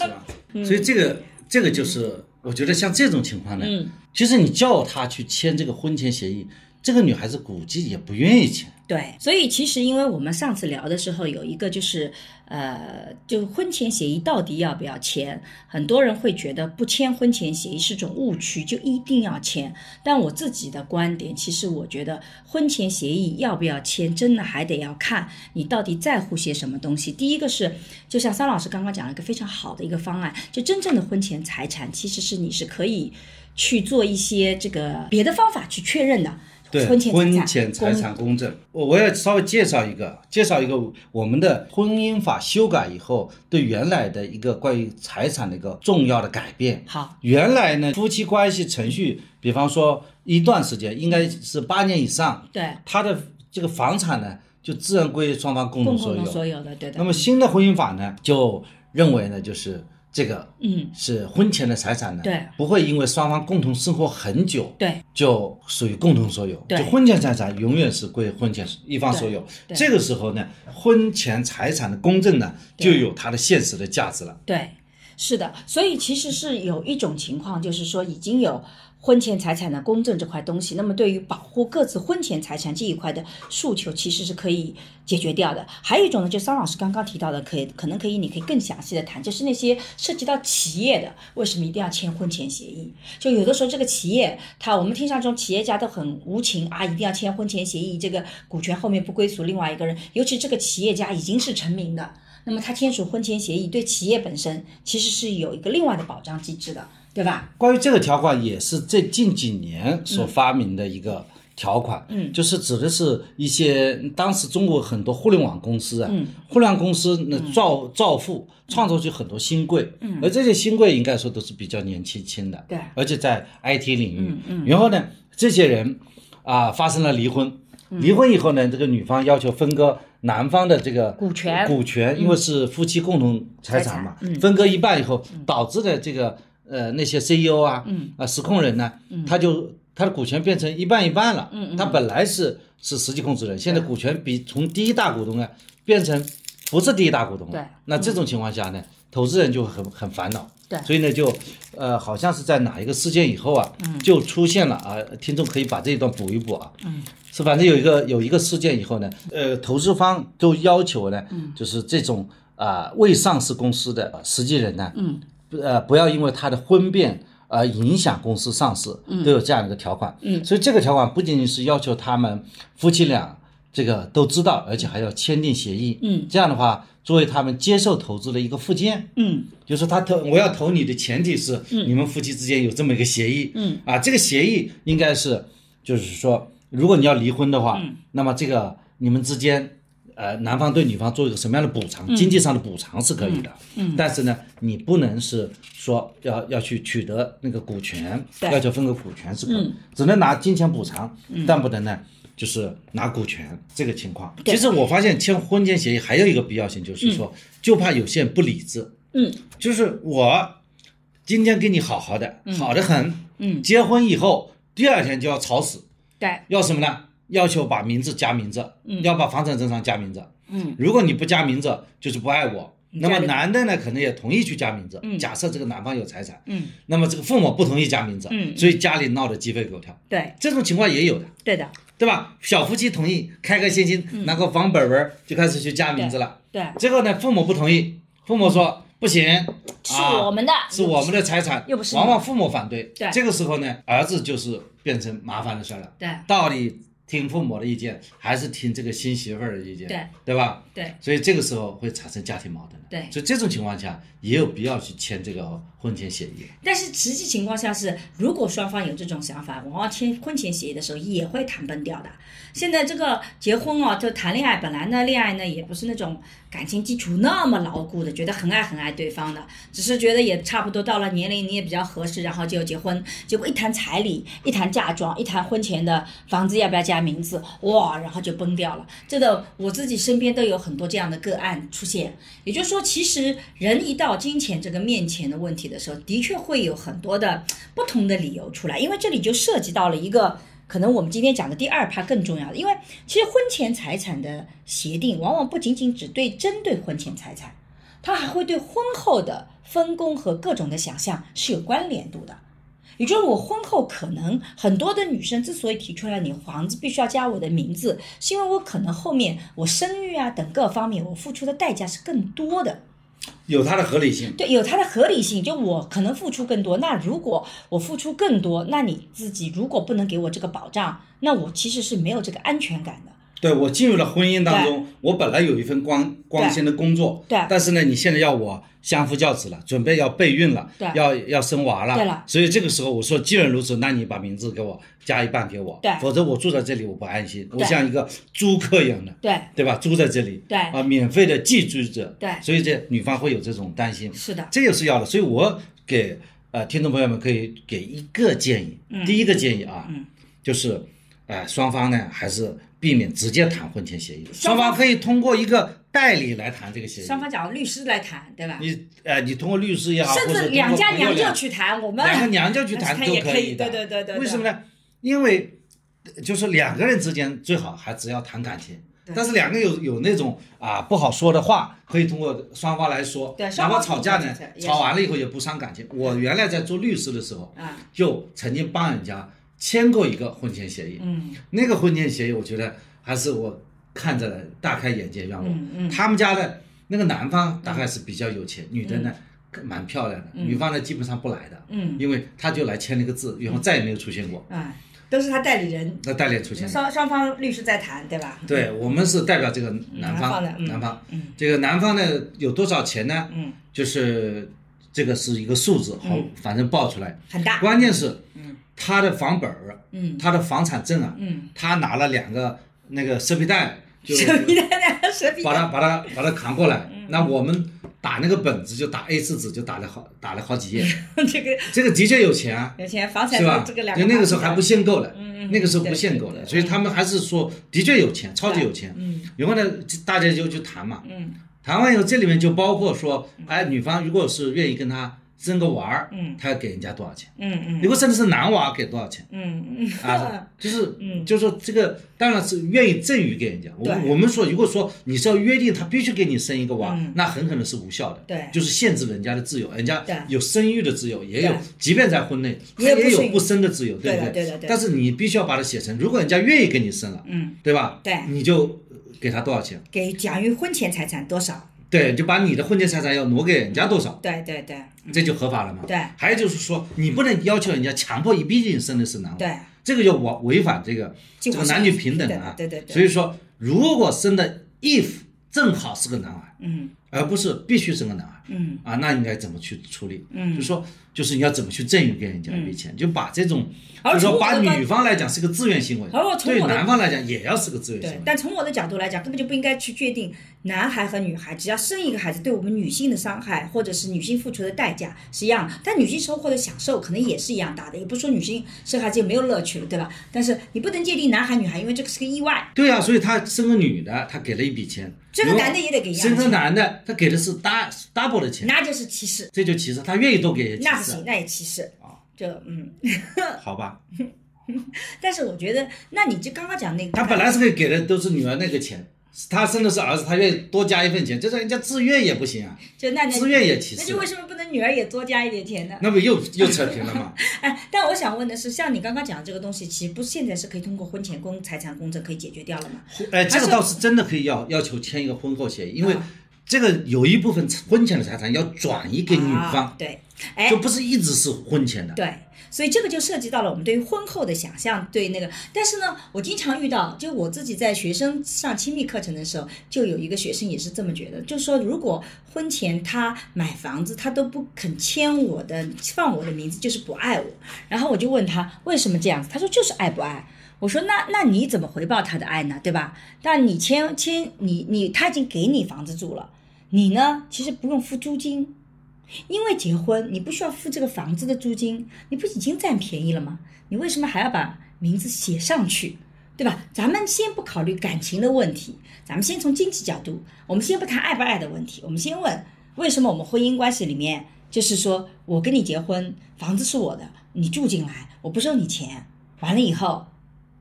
是吧？所以这个这个就是，我觉得像这种情况呢，嗯其实你叫他去签这个婚前协议，这个女孩子估计也不愿意签。对，所以其实因为我们上次聊的时候有一个就是，呃，就婚前协议到底要不要签？很多人会觉得不签婚前协议是种误区，就一定要签。但我自己的观点，其实我觉得婚前协议要不要签，真的还得要看你到底在乎些什么东西。第一个是，就像桑老师刚刚讲了一个非常好的一个方案，就真正的婚前财产其实是你是可以去做一些这个别的方法去确认的。对，婚前财产公证，我我要稍微介绍一个，介绍一个我们的婚姻法修改以后对原来的一个关于财产的一个重要的改变。好，原来呢，夫妻关系程序，比方说一段时间，应该是八年以上，对，他的这个房产呢，就自然归双方共共同所有。同所有的，对的。那么新的婚姻法呢，就认为呢，就是这个嗯，是婚前的财产呢，对，不会因为双方共同生活很久，对，就属于共同所有。对。就婚前财产永远是归婚前一方所有。对。这个时候呢，婚前财产的公证呢，就有它的现实的价值了。对，是的，所以其实是有一种情况，就是说已经有婚前财产的公证这块东西，那么对于保护各自婚前财产这一块的诉求，其实是可以解决掉的。还有一种呢，就桑老师刚刚提到的，可以可能可以，你可以更详细的谈，就是那些涉及到企业的，为什么一定要签婚前协议？就有的时候这个企业，他我们听上中企业家都很无情啊，一定要签婚前协议，这个股权后面不归属另外一个人，尤其这个企业家已经是成名的。那么他签署婚前协议，对企业本身其实是有一个另外的保障机制的，对吧？关于这个条款，也是这近几年所发明的一个条款，嗯。就是指的是一些当时中国很多互联网公司啊，嗯。互联网公司呢造造富，创造出很多新贵，嗯，而这些新贵应该说都是比较年轻轻的，对。而且在 IT 领域，嗯嗯。然后呢，这些人啊发生了离婚。嗯。离婚以后呢，这个女方要求分割男方的这个股权。股权，因为是夫妻共同财产嘛，嗯。分割一半以后，导致的这个呃那些 CEO 啊，嗯。啊实控人呢，他就他的股权变成一半一半了，嗯嗯。他本来是是实际控制人，现在股权比从第一大股东啊变成不是第一大股东了，对。那这种情况下呢，投资人就很很烦恼，对。所以呢就呃好像是在哪一个事件以后啊，嗯。就出现了啊，听众可以把这一段补一补啊，嗯。是，反正有一个有一个事件以后呢，呃，投资方都要求呢，嗯。就是这种啊、未上市公司的实际人呢，嗯，呃，不要因为他的婚变而影响公司上市，都有这样的一个条款。嗯所以这个条款不仅仅是要求他们夫妻俩这个都知道，而且还要签订协议。嗯，这样的话，作为他们接受投资的一个附件。嗯就是他投我要投你的前提是你们夫妻之间有这么一个协议，嗯啊，这个协议应该是就是说，如果你要离婚的话，嗯那么这个你们之间，呃，男方对女方做一个什么样的补偿，经济上的补偿是可以的，嗯。但是呢，你不能是说要要去取得那个股权，对。要求分割股权是可只能拿金钱补偿，但不能呢。就是拿股权这个情况，对。其实我发现签婚前协议还有一个必要性，就是说，就怕有些人不理智，嗯。就是我今天跟你好好的，好的很，嗯，结婚以后第二天就要吵死，对，要什么呢？要求把名字加名字，要把房产证上加名字。嗯。如果你不加名字，就是不爱我。那么男的呢，可能也同意去加名字。嗯。假设这个男方有财产，嗯。那么这个父母不同意加名字，嗯。所以家里闹得鸡飞狗跳。对。这种情况也有的，对的，对吧？小夫妻同意，开开心心拿个房本本儿就开始去加名字了。对，最后呢，父母不同意，父母说不行，是啊我们的，是我们的财产，又不是往往父母反对。对。这个时候呢，儿子就是变成麻烦的事儿了。对。到底听父母的意见，还是听这个新媳妇儿的意见？对，对吧？对所以这个时候会产生家庭矛盾的。对所以这种情况下也有必要去签这个婚前协议。但是实际情况下是，如果双方有这种想法，往往签婚前协议的时候也会谈崩掉的。现在这个结婚哦，就谈恋爱，本来呢，恋爱呢也不是那种感情基础那么牢固的，觉得很爱很爱对方的，只是觉得也差不多到了年龄，你也比较合适，然后就结婚。结果一谈彩礼，一谈嫁妆，一谈婚前的房子要不要加名字，哇，然后就崩掉了。这个我自己身边都有很多这样的个案出现。也就是说，其实人一到金钱这个面前的问题的时候，的确会有很多的不同的理由出来，因为这里就涉及到了一个。可能我们今天讲的第二趴更重要的，因为其实婚前财产的协定往往不仅仅只对针对婚前财产，它还会对婚后的分工和各种的想象是有关联度的。也就是我婚后可能很多的女生之所以提出来你房子必须要加我的名字，是因为我可能后面我生育啊等各方面我付出的代价是更多的。有它的合理性。对，有它的合理性。就我可能付出更多，那如果我付出更多，那你自己如果不能给我这个保障，那我其实是没有这个安全感的。对我进入了婚姻当中，我本来有一份光光鲜的工作，对，但是呢，你现在要我相夫教子了，准备要备孕了，对，要要生娃了，对了，所以这个时候我说，既然如此，那你把名字给我加一半给我，对，否则我住在这里我不安心，我像一个租客一样的，对，对吧？租在这里，对，啊，免费的寄居者，对，所以这女方会有这种担心，是的，这也是要的，所以我给呃听众朋友们可以给一个建议，第一个建议啊，嗯，就是，呃，双方呢还是。避免直接谈婚前协议，双方可以通过一个代理来谈这个协议。双方找律师来谈，对吧？你呃，你通过律师也好，甚至两家娘舅去谈，我们两 个娘舅去谈都可以的。对对对对。为什么呢？因为就是两个人之间最好还只要谈感情，但是两个有有那种啊不好说的话，可以通过双方来说。对。哪怕吵架呢，吵完了以后也不伤感情。我原来在做律师的时候，啊，就曾经帮人家签过一个婚前协议。嗯。那个婚前协议，我觉得。还是我看着大开眼界，让我嗯嗯，他们家的那个男方大概是比较有钱，女的呢蛮漂亮的，女方呢基本上不来的，嗯，因为他就来签了个字，以后再也没有出现过，哎，都是他代理人，那代理人出现，双双方律师在谈，对吧？对我们是代表这个男方，男方，嗯，这个男方呢有多少钱呢？嗯，就是这个是一个数字，好，反正报出来。很大，关键是，嗯，他的房本儿，嗯，他的房产证啊，嗯，他拿了两个。那个蛇皮袋，蛇皮袋两个蛇皮把它把它把它扛过来。那我们打那个本子就打 A 四纸，就打了好打了好几页。这个这个的确有钱啊，有钱房产是吧？这个两就那个时候还不限购的，嗯那个时候不限购的，所以他们还是说的确有钱，超级有钱。嗯，然后呢，大家就去谈嘛。嗯，谈完以后，这里面就包括说，哎，女方如果是愿意跟他。生个娃儿，嗯，他要给人家多少钱？嗯嗯，如果生的是男娃，给多少钱？嗯嗯啊，就是，嗯，就是说这个当然是愿意赠予给人家。我我们说，如果说你是要约定他必须给你生一个娃，那很可能是无效的。对，就是限制人家的自由，人家有生育的自由，也有，即便在婚内，他也有不生的自由，对不对？对对对。但是你必须要把它写成，如果人家愿意给你生了，嗯，对吧？对，你就给他多少钱？给奖于婚前财产多少？对，就把你的婚前财产要挪给人家多少？对对对，这就合法了嘛。对，还有就是说，你不能要求人家强迫一逼你生的是男孩。对，这个就违违反这个这个男女平等啊。对对对。所以说，如果生的 if 正好是个男孩，嗯，而不是必须生个男孩，嗯，啊，那应该怎么去处理？嗯，就说就是你要怎么去赠与给人家一笔钱，就把这种。就说把女方来讲是个自愿行为，对男方来讲也要是个自愿行为。但从我的角度来讲，根本就不应该去决定男孩和女孩，只要生一个孩子，对我们女性的伤害或者是女性付出的代价是一样，但女性收获的享受可能也是一样大的。也不是说女性生孩子就没有乐趣了，对吧？但是你不能界定男孩女孩，因为这个是个意外。对啊，所以他生个女的，他给了一笔钱，这个男的也得给一样。生个男的，他给的是 double 的钱，那就是歧视。这就歧视，他愿意多给。那不行，那也歧视啊。就嗯，好吧。但是我觉得，那你就刚刚讲那个，他本来是可以给的都是女儿那个钱，他生的是儿子，他愿意多加一份钱，这是人家自愿也不行啊，就那自愿也歧视，那就为什么不能女儿也多加一点钱呢？那不又又扯平了吗？哎，但我想问的是，像你刚刚讲的这个东西，其实不现在是可以通过婚前公财产公证可以解决掉了吗？哎，这个倒是真的可以要要求签一个婚后协议，因为这个有一部分婚前的财产要转移给女方，对，哎，就不是一直是婚前的，对。所以这个就涉及到了我们对于婚后的想象，对那个。但是呢，我经常遇到，就我自己在学生上亲密课程的时候，就有一个学生也是这么觉得，就是说，如果婚前他买房子，他都不肯签我的，放我的名字，就是不爱我。然后我就问他为什么这样子，他说就是爱不爱。我说那那你怎么回报他的爱呢？对吧？但你签签你你他已经给你房子住了，你呢其实不用付租金。因为结婚，你不需要付这个房子的租金，你不已经占便宜了吗？你为什么还要把名字写上去，对吧？咱们先不考虑感情的问题，咱们先从经济角度，我们先不谈爱不爱的问题，我们先问为什么我们婚姻关系里面，就是说我跟你结婚，房子是我的，你住进来，我不收你钱，完了以后，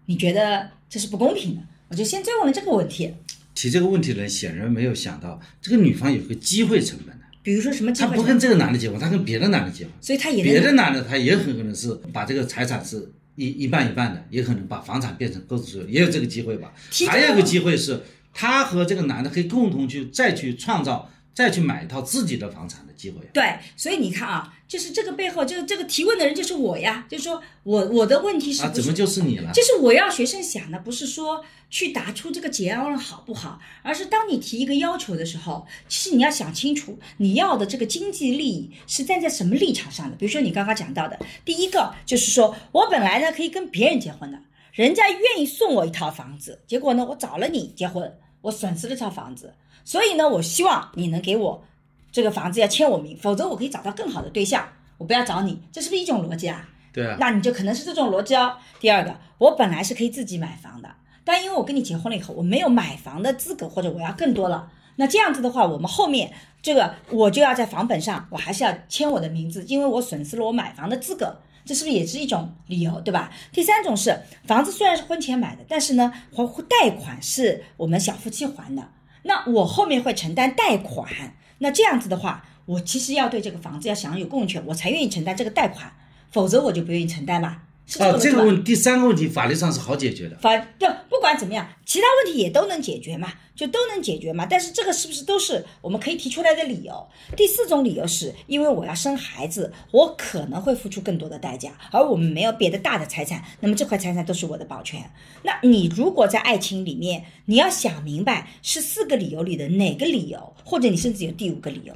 你觉得这是不公平的？我就先追问了这个问题。提这个问题的人显然没有想到，这个女方有个机会成本的。比如说什么机会成？他不跟这个男的结婚，她跟别的男的结婚。所以她也别的男的他也很可能是把这个财产是一一半一半的，也可能把房产变成购置所有，也有这个机会吧提。还有一个机会是，她和这个男的可以共同去再去创造，再去买一套自己的房产的机会。对，所以你看啊，就是这个背后，就是这个提问的人就是我呀，就是说我我的问题是啊，怎么就是你了？就是我要学生想的，不是说去答出这个结案论好不好，而是当你提一个要求的时候，其实你要想清楚你要的这个经济利益是站在什么立场上的。比如说你刚刚讲到的，第一个就是说我本来呢可以跟别人结婚的，人家愿意送我一套房子，结果呢我找了你结婚，我损失了这套房子，所以呢我希望你能给我这个房子要签我名，否则我可以找到更好的对象，我不要找你，这是不是一种逻辑啊？对啊，那你就可能是这种逻辑哦。第二个，我本来是可以自己买房的，但因为我跟你结婚了以后，我没有买房的资格，或者我要更多了。那这样子的话，我们后面这个我就要在房本上，我还是要签我的名字，因为我损失了我买房的资格，这是不是也是一种理由，对吧？第三种是房子虽然是婚前买的，但是呢，还贷款是我们小夫妻还的，那我后面会承担贷款，那这样子的话，我其实要对这个房子要享有共权，我才愿意承担这个贷款。否则我就不愿意承担了。哦，这个问第三个问题法律上是好解决的。法就不管怎么样，其他问题也都能解决嘛，就都能解决嘛。但是这个是不是都是我们可以提出来的理由？第四种理由是因为我要生孩子，我可能会付出更多的代价，而我们没有别的大的财产，那么这块财产都是我的保全。那你如果在爱情里面，你要想明白是四个理由里的哪个理由，或者你甚至有第五个理由。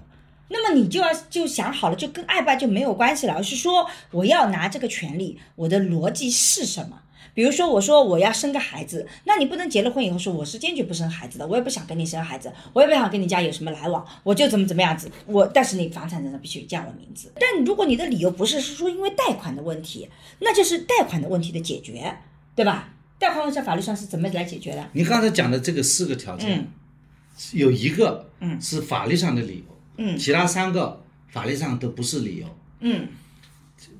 那么你就要就想好了，就跟爱不爱就没有关系了，而是说我要拿这个权利，我的逻辑是什么？比如说，我说我要生个孩子，那你不能结了婚以后说我是坚决不生孩子的，我也不想跟你生孩子，我也不想跟你家有什么来往，我就怎么怎么样子，我但是你房产证上必须加我名字。但如果你的理由不是是说因为贷款的问题，那就是贷款的问题的解决，对吧？贷款问题在法律上是怎么来解决的？你刚才讲的这个四个条件，嗯有一个嗯是法律上的理由，嗯。其他三个法律上都不是理由。嗯。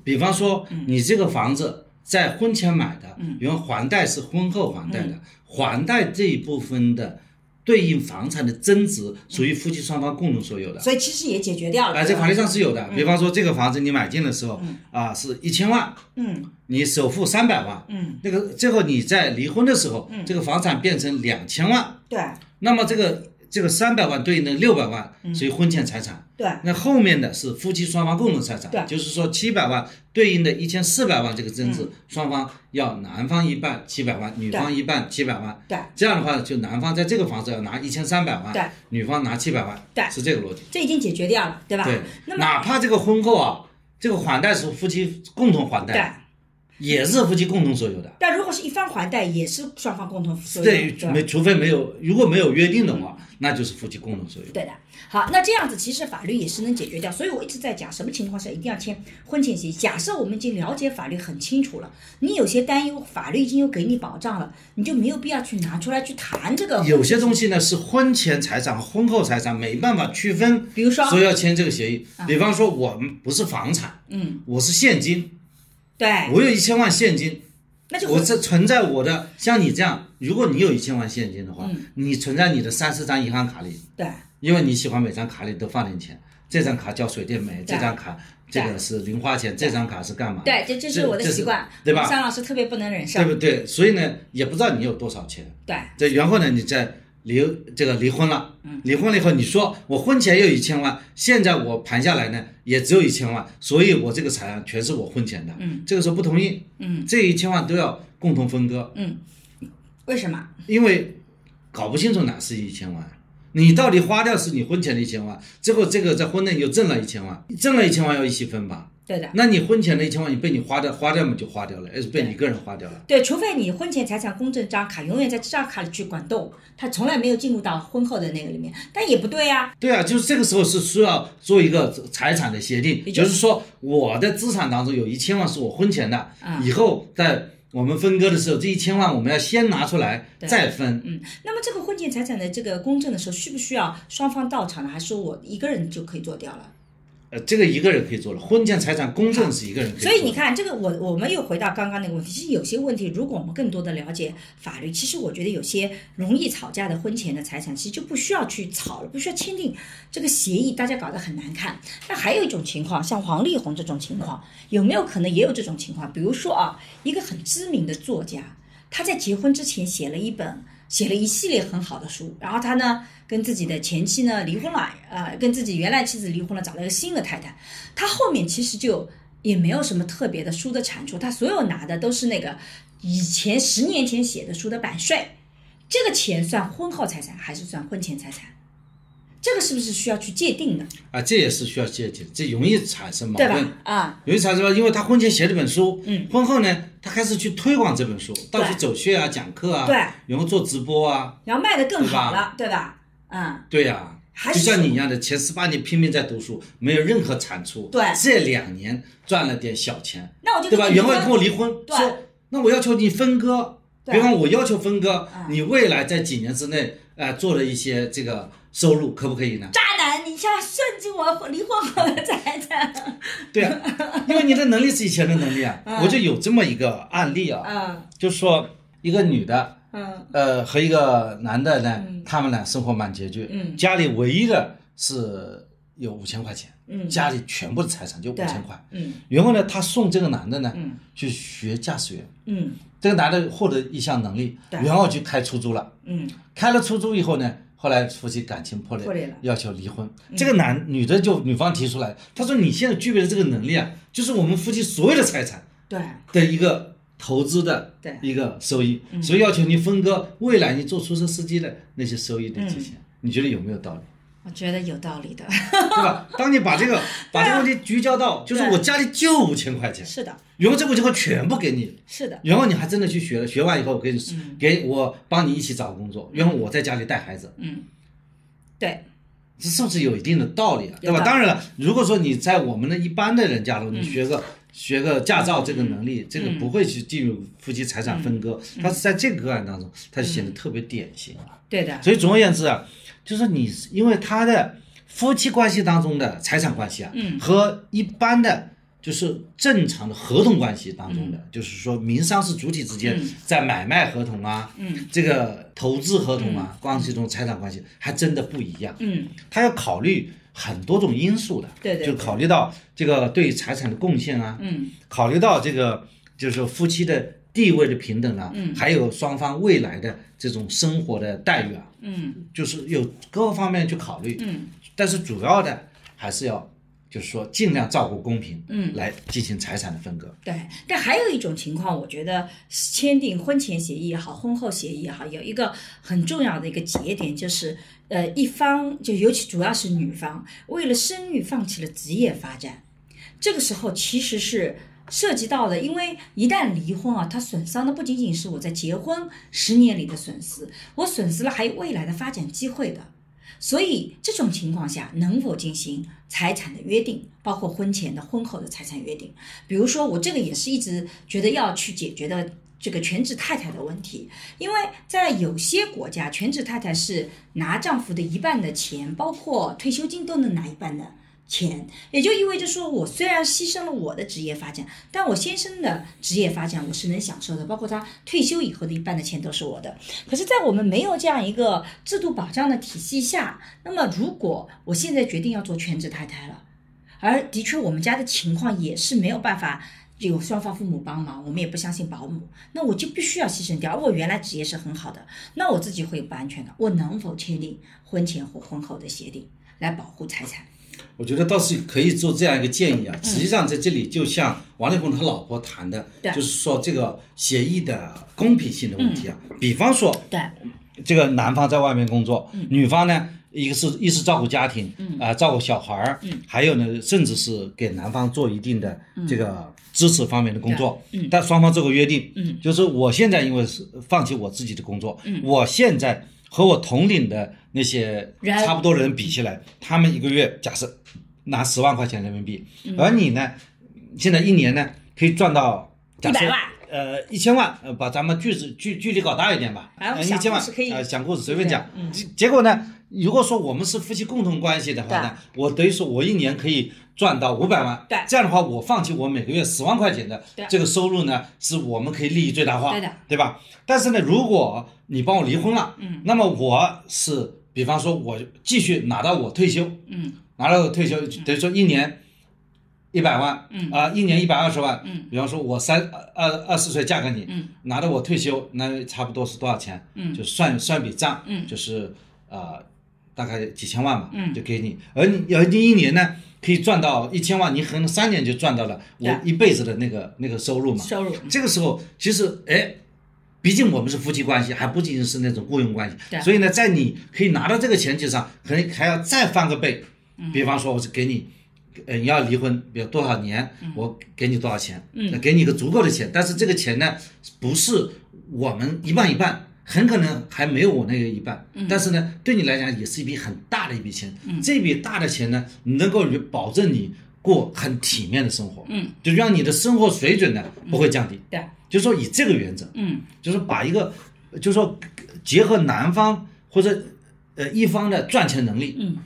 比方说，你这个房子在婚前买的，嗯。因为还贷是婚后还贷的，还贷这一部分的对应房产的增值属于夫妻双方共同所有的。所以其实也解决掉了。哎，这法律上是有的。比方说，这个房子你买进的时候，啊，是一千万，嗯。你首付三百万，嗯，那个最后你在离婚的时候，这个房产变成两千万，对。那么这个这个三百万对应的六百万属于婚前财产，对。那后面的是夫妻双方共同财产，对。就是说七百万对应的一千四百万这个增值，双方要男方一半七百万，女方一半七百万，对，这样的话就男方在这个房子要拿一千三百万，对，女方拿七百万，对是这个逻辑，这已经解决掉了，对吧？对，那么哪怕这个婚后啊，这个还贷是夫妻共同还贷对贷，，也是夫妻共同所有的。但如果是一方还贷，也是双方共同所有，的，对没除非没有，如果没有约定的话，那就是夫妻共同所有。对的，好，那这样子其实法律也是能解决掉，所以我一直在讲什么情况下一定要签婚前协议。假设我们已经了解法律很清楚了，你有些担忧，法律已经有给你保障了，你就没有必要去拿出来去谈这个。有些东西呢是婚前财产和婚后财产没办法区分，比如说所以要签这个协议。比方说我们不是房产，嗯，我是现金，对，我有一千万现金，那就我这存在我的像你这样，如果你有一千万现金的话，嗯。你存在你的三四张银行卡里，对。因为你喜欢每张卡里都放点钱，这张卡交水电煤，这张卡这个是零花钱，这张卡是干嘛？对，这这是我的习惯，对吧？张老师特别不能忍受。对，不对？所以呢，也不知道你有多少钱。对。这然后呢，你再离这个离婚了，离婚了以后，你说我婚前有一千万，现在我盘下来呢也只有一千万，所以我这个财产全是我婚前的，嗯，这个时候不同意，嗯，这一千万都要共同分割，嗯，为什么？因为搞不清楚哪是一千万。你到底花掉是你婚前的一千万，最后这个在婚内又挣了一千万，挣了一千万要一起分吧？对的。那你婚前的一千万，你被你花掉，花掉嘛就花掉了，而是被你个人花掉了。对，除非你婚前财产公证这张卡永远在这张卡里去滚动，它从来没有进入到婚后的那个里面，但也不对呀、对啊，就是这个时候是需要做一个财产的协定，也就就是说我的资产当中有一千万是我婚前的，嗯以后在我们分割的时候，这一千万我们要先拿出来再分。嗯，那么这个婚前财产的这个公证的时候，需不需要双方到场呢？还是说我一个人就可以做掉了？呃，这个一个人可以做了，婚前财产公证是一个人。所以你看，这个我我们又回到刚刚那个问题，其实有些问题，如果我们更多的了解法律，其实我觉得有些容易吵架的婚前的财产，其实就不需要去吵了，不需要签订这个协议，大家搞得很难看。那还有一种情况，像王力宏这种情况，有没有可能也有这种情况？比如说啊，一个很知名的作家，他在结婚之前写了一本。写了一系列很好的书，然后他呢跟自己的前妻呢离婚了，呃，跟自己原来妻子离婚了，找了一个新的太太。他后面其实就也没有什么特别的书的产出，他所有拿的都是那个以前十年前写的书的版税。这个钱算婚后财产还是算婚前财产？这个是不是需要去界定的？啊，这也是需要界定，这容易产生矛对盾。吧？啊，容易产生矛盾，因为他婚前写了本书，嗯，婚后呢，他开始去推广这本书，到处走穴啊、讲课啊，对，然后做直播啊，然后卖的更好了，对吧？嗯，对呀、还就像你一样的，前十八年拼命在读书，没有任何产出，对这两年赚了点小钱，那我就对吧？原来跟我离婚，对说那我要求你分割，对比方我要求分割，嗯你未来在几年之内，呃，做了一些这个收入，可不可以呢？渣男，你想算计我离婚后的财产？对啊，因为你的能力是以前的能力啊，嗯。我就有这么一个案例啊，嗯。就是说一个女的，嗯。呃，和一个男的呢，他们俩生活蛮拮据，嗯。家里唯一的是有五千块钱，嗯。家里全部的财产就五对千块。嗯。然后呢，他送这个男的呢，嗯。去学驾驶员。嗯这个男的获得一项能力，然后去开出租了。嗯。开了出租以后呢，后来夫妻感情破裂，破裂了。嗯要求离婚。这个男女的就女方提出来，她说你现在具备的这个能力啊，就是我们夫妻所有的财产对。的一个投资的一个收益，所以要求你分割未来你做出租车司机的那些收益的这些，嗯。你觉得有没有道理？我觉得有道理的。对吧？当你把这个把这个问题聚焦到，就是我家里就五千块钱，是的，然后这五千块全部给你，是的，然后你还真的去学了，学完以后我给你、嗯。给我帮你一起找工作，然后我在家里带孩子，嗯，对，这是不是有一定的道理啊？对吧？当然了，如果说你在我们的一般的人家中，你学个、学个驾照这个能力，这个不会去进入夫妻财产分割，但是在这个个案当中，它就显得特别典型啊。对的，所以总而言之啊，就是你因为他的夫妻关系当中的财产关系啊，嗯。和一般的就是正常的合同关系当中的，就是说民商事主体之间嗯。在买卖合同啊，嗯。这个投资合同啊，关系中财产关系还真的不一样，嗯。他要考虑很多种因素的，对对对就考虑到这个对财产的贡献啊，嗯。考虑到这个就是夫妻的地位的平等啊，嗯。还有双方未来的这种生活的待遇啊，嗯。就是有各个方面去考虑，嗯。但是主要的还是要就是说尽量照顾公平，嗯来进行财产的分割。对，但还有一种情况，我觉得签订婚前协议也好，婚后协议也好，有一个很重要的一个节点，就是呃，一方就尤其主要是女方，为了生育放弃了职业发展，这个时候其实是涉及到的，因为一旦离婚啊，它损伤的不仅仅是我在结婚十年里的损失，我损失了还有未来的发展机会的。所以这种情况下，能否进行财产的约定，包括婚前的、婚后的财产约定？比如说，我这个也是一直觉得要去解决的这个全职太太的问题，因为在有些国家，全职太太是拿丈夫的一半的钱，包括退休金都能拿一半的。钱，也就意味着说，我虽然牺牲了我的职业发展，但我先生的职业发展我是能享受的，包括他退休以后的一半的钱都是我的。可是，在我们没有这样一个制度保障的体系下，那么如果我现在决定要做全职太太了，而的确我们家的情况也是没有办法有双方父母帮忙，我们也不相信保姆，那我就必须要牺牲掉。而我原来职业是很好的，那我自己会有不安全感。我能否签订婚前或婚后的协定来保护财产？我觉得倒是可以做这样一个建议啊。嗯。实际上在这里，就像王力宏他老婆谈的，就是说这个协议的公平性的问题啊。嗯。比方说，对，这个男方在外面工作，嗯。女方呢，一个是一是照顾家庭，啊、照顾小孩儿，嗯。还有呢，甚至是给男方做一定的这个支持方面的工作，但双方做个约定，嗯。就是我现在因为是放弃我自己的工作，我现在和我同龄的那些差不多人比起来，他们一个月假设拿十万块钱人民币，嗯而你呢，现在一年呢可以赚到假设100万呃，一千万，呃，把咱们句子距距离搞大一点吧，一千万呃，讲故事随便讲。嗯结果呢，如果说我们是夫妻共同关系的话呢，我等于说我一年可以赚到五百万，对这样的话，我放弃我每个月十万块钱的这个收入呢，是我们可以利益最大化，对的，对吧？但是呢，如果你帮我离婚了，嗯，那么我是，比方说，我继续拿到我退休，嗯拿了我退休，等于说一年一百万，嗯。啊、一年一百二十万，嗯，比方说我三二二十岁嫁给你，嗯，拿到我退休，那差不多是多少钱？嗯。就算算笔账，嗯。就是呃大概几千万吧，嗯。就给你，而你而你一年呢可以赚到一千万，你可能三年就赚到了我一辈子的那个那个收入嘛，收入，这个时候其实哎。毕竟我们是夫妻关系，还不仅仅是那种雇佣关系对，所以呢，在你可以拿到这个前提上，可能还要再翻个倍。嗯。比方说，我是给你，呃，你要离婚，比如多少年，我给你多少钱，嗯。给你一个足够的钱，但是这个钱呢，不是我们一半一半，很可能还没有我那个一半，嗯。但是呢，对你来讲也是一笔很大的一笔钱，这笔大的钱呢，能够保证你过很体面的生活，嗯，就让你的生活水准呢不会降低，对，就说以这个原则，嗯。就是把一个，就是说结合男方或者呃一方的赚钱能力，嗯，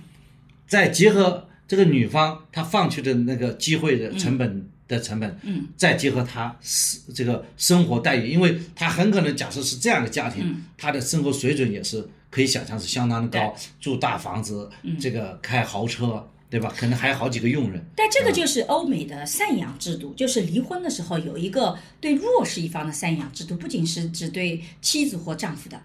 再结合这个女方她放弃的那个机会的成本的成本，嗯，再结合她是这个生活待遇，因为她很可能假设是这样的家庭，嗯。她的生活水准也是可以想象是相当的高，住大房子，这个开豪车，对吧？可能还有好几个佣人，但这个就是欧美的赡养制度，就是离婚的时候有一个对弱势一方的赡养制度，不仅是只对妻子或丈夫的，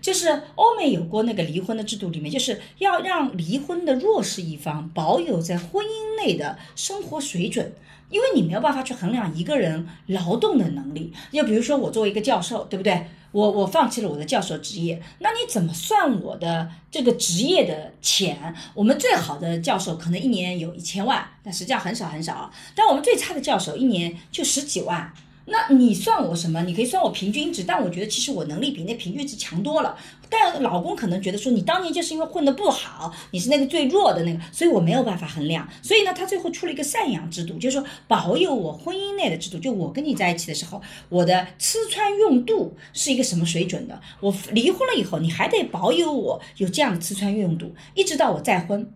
就是欧美有过那个离婚的制度里面，就是要让离婚的弱势一方保有在婚姻内的生活水准。因为你没有办法去衡量一个人劳动的能力，就比如说我作为一个教授，对不对？我我放弃了我的教授职业，那你怎么算我的这个职业的钱？我们最好的教授可能一年有一千万，但实际上很少很少。但我们最差的教授一年就十几万。那你算我什么？你可以算我平均值，但我觉得其实我能力比那平均值强多了。但老公可能觉得说你当年就是因为混得不好，你是那个最弱的那个，所以我没有办法衡量。所以呢，他最后出了一个赡养制度，就是说保有我婚姻内的制度，就我跟你在一起的时候，我的吃穿用度是一个什么水准的。我离婚了以后，你还得保有我有这样的吃穿用度，一直到我再婚。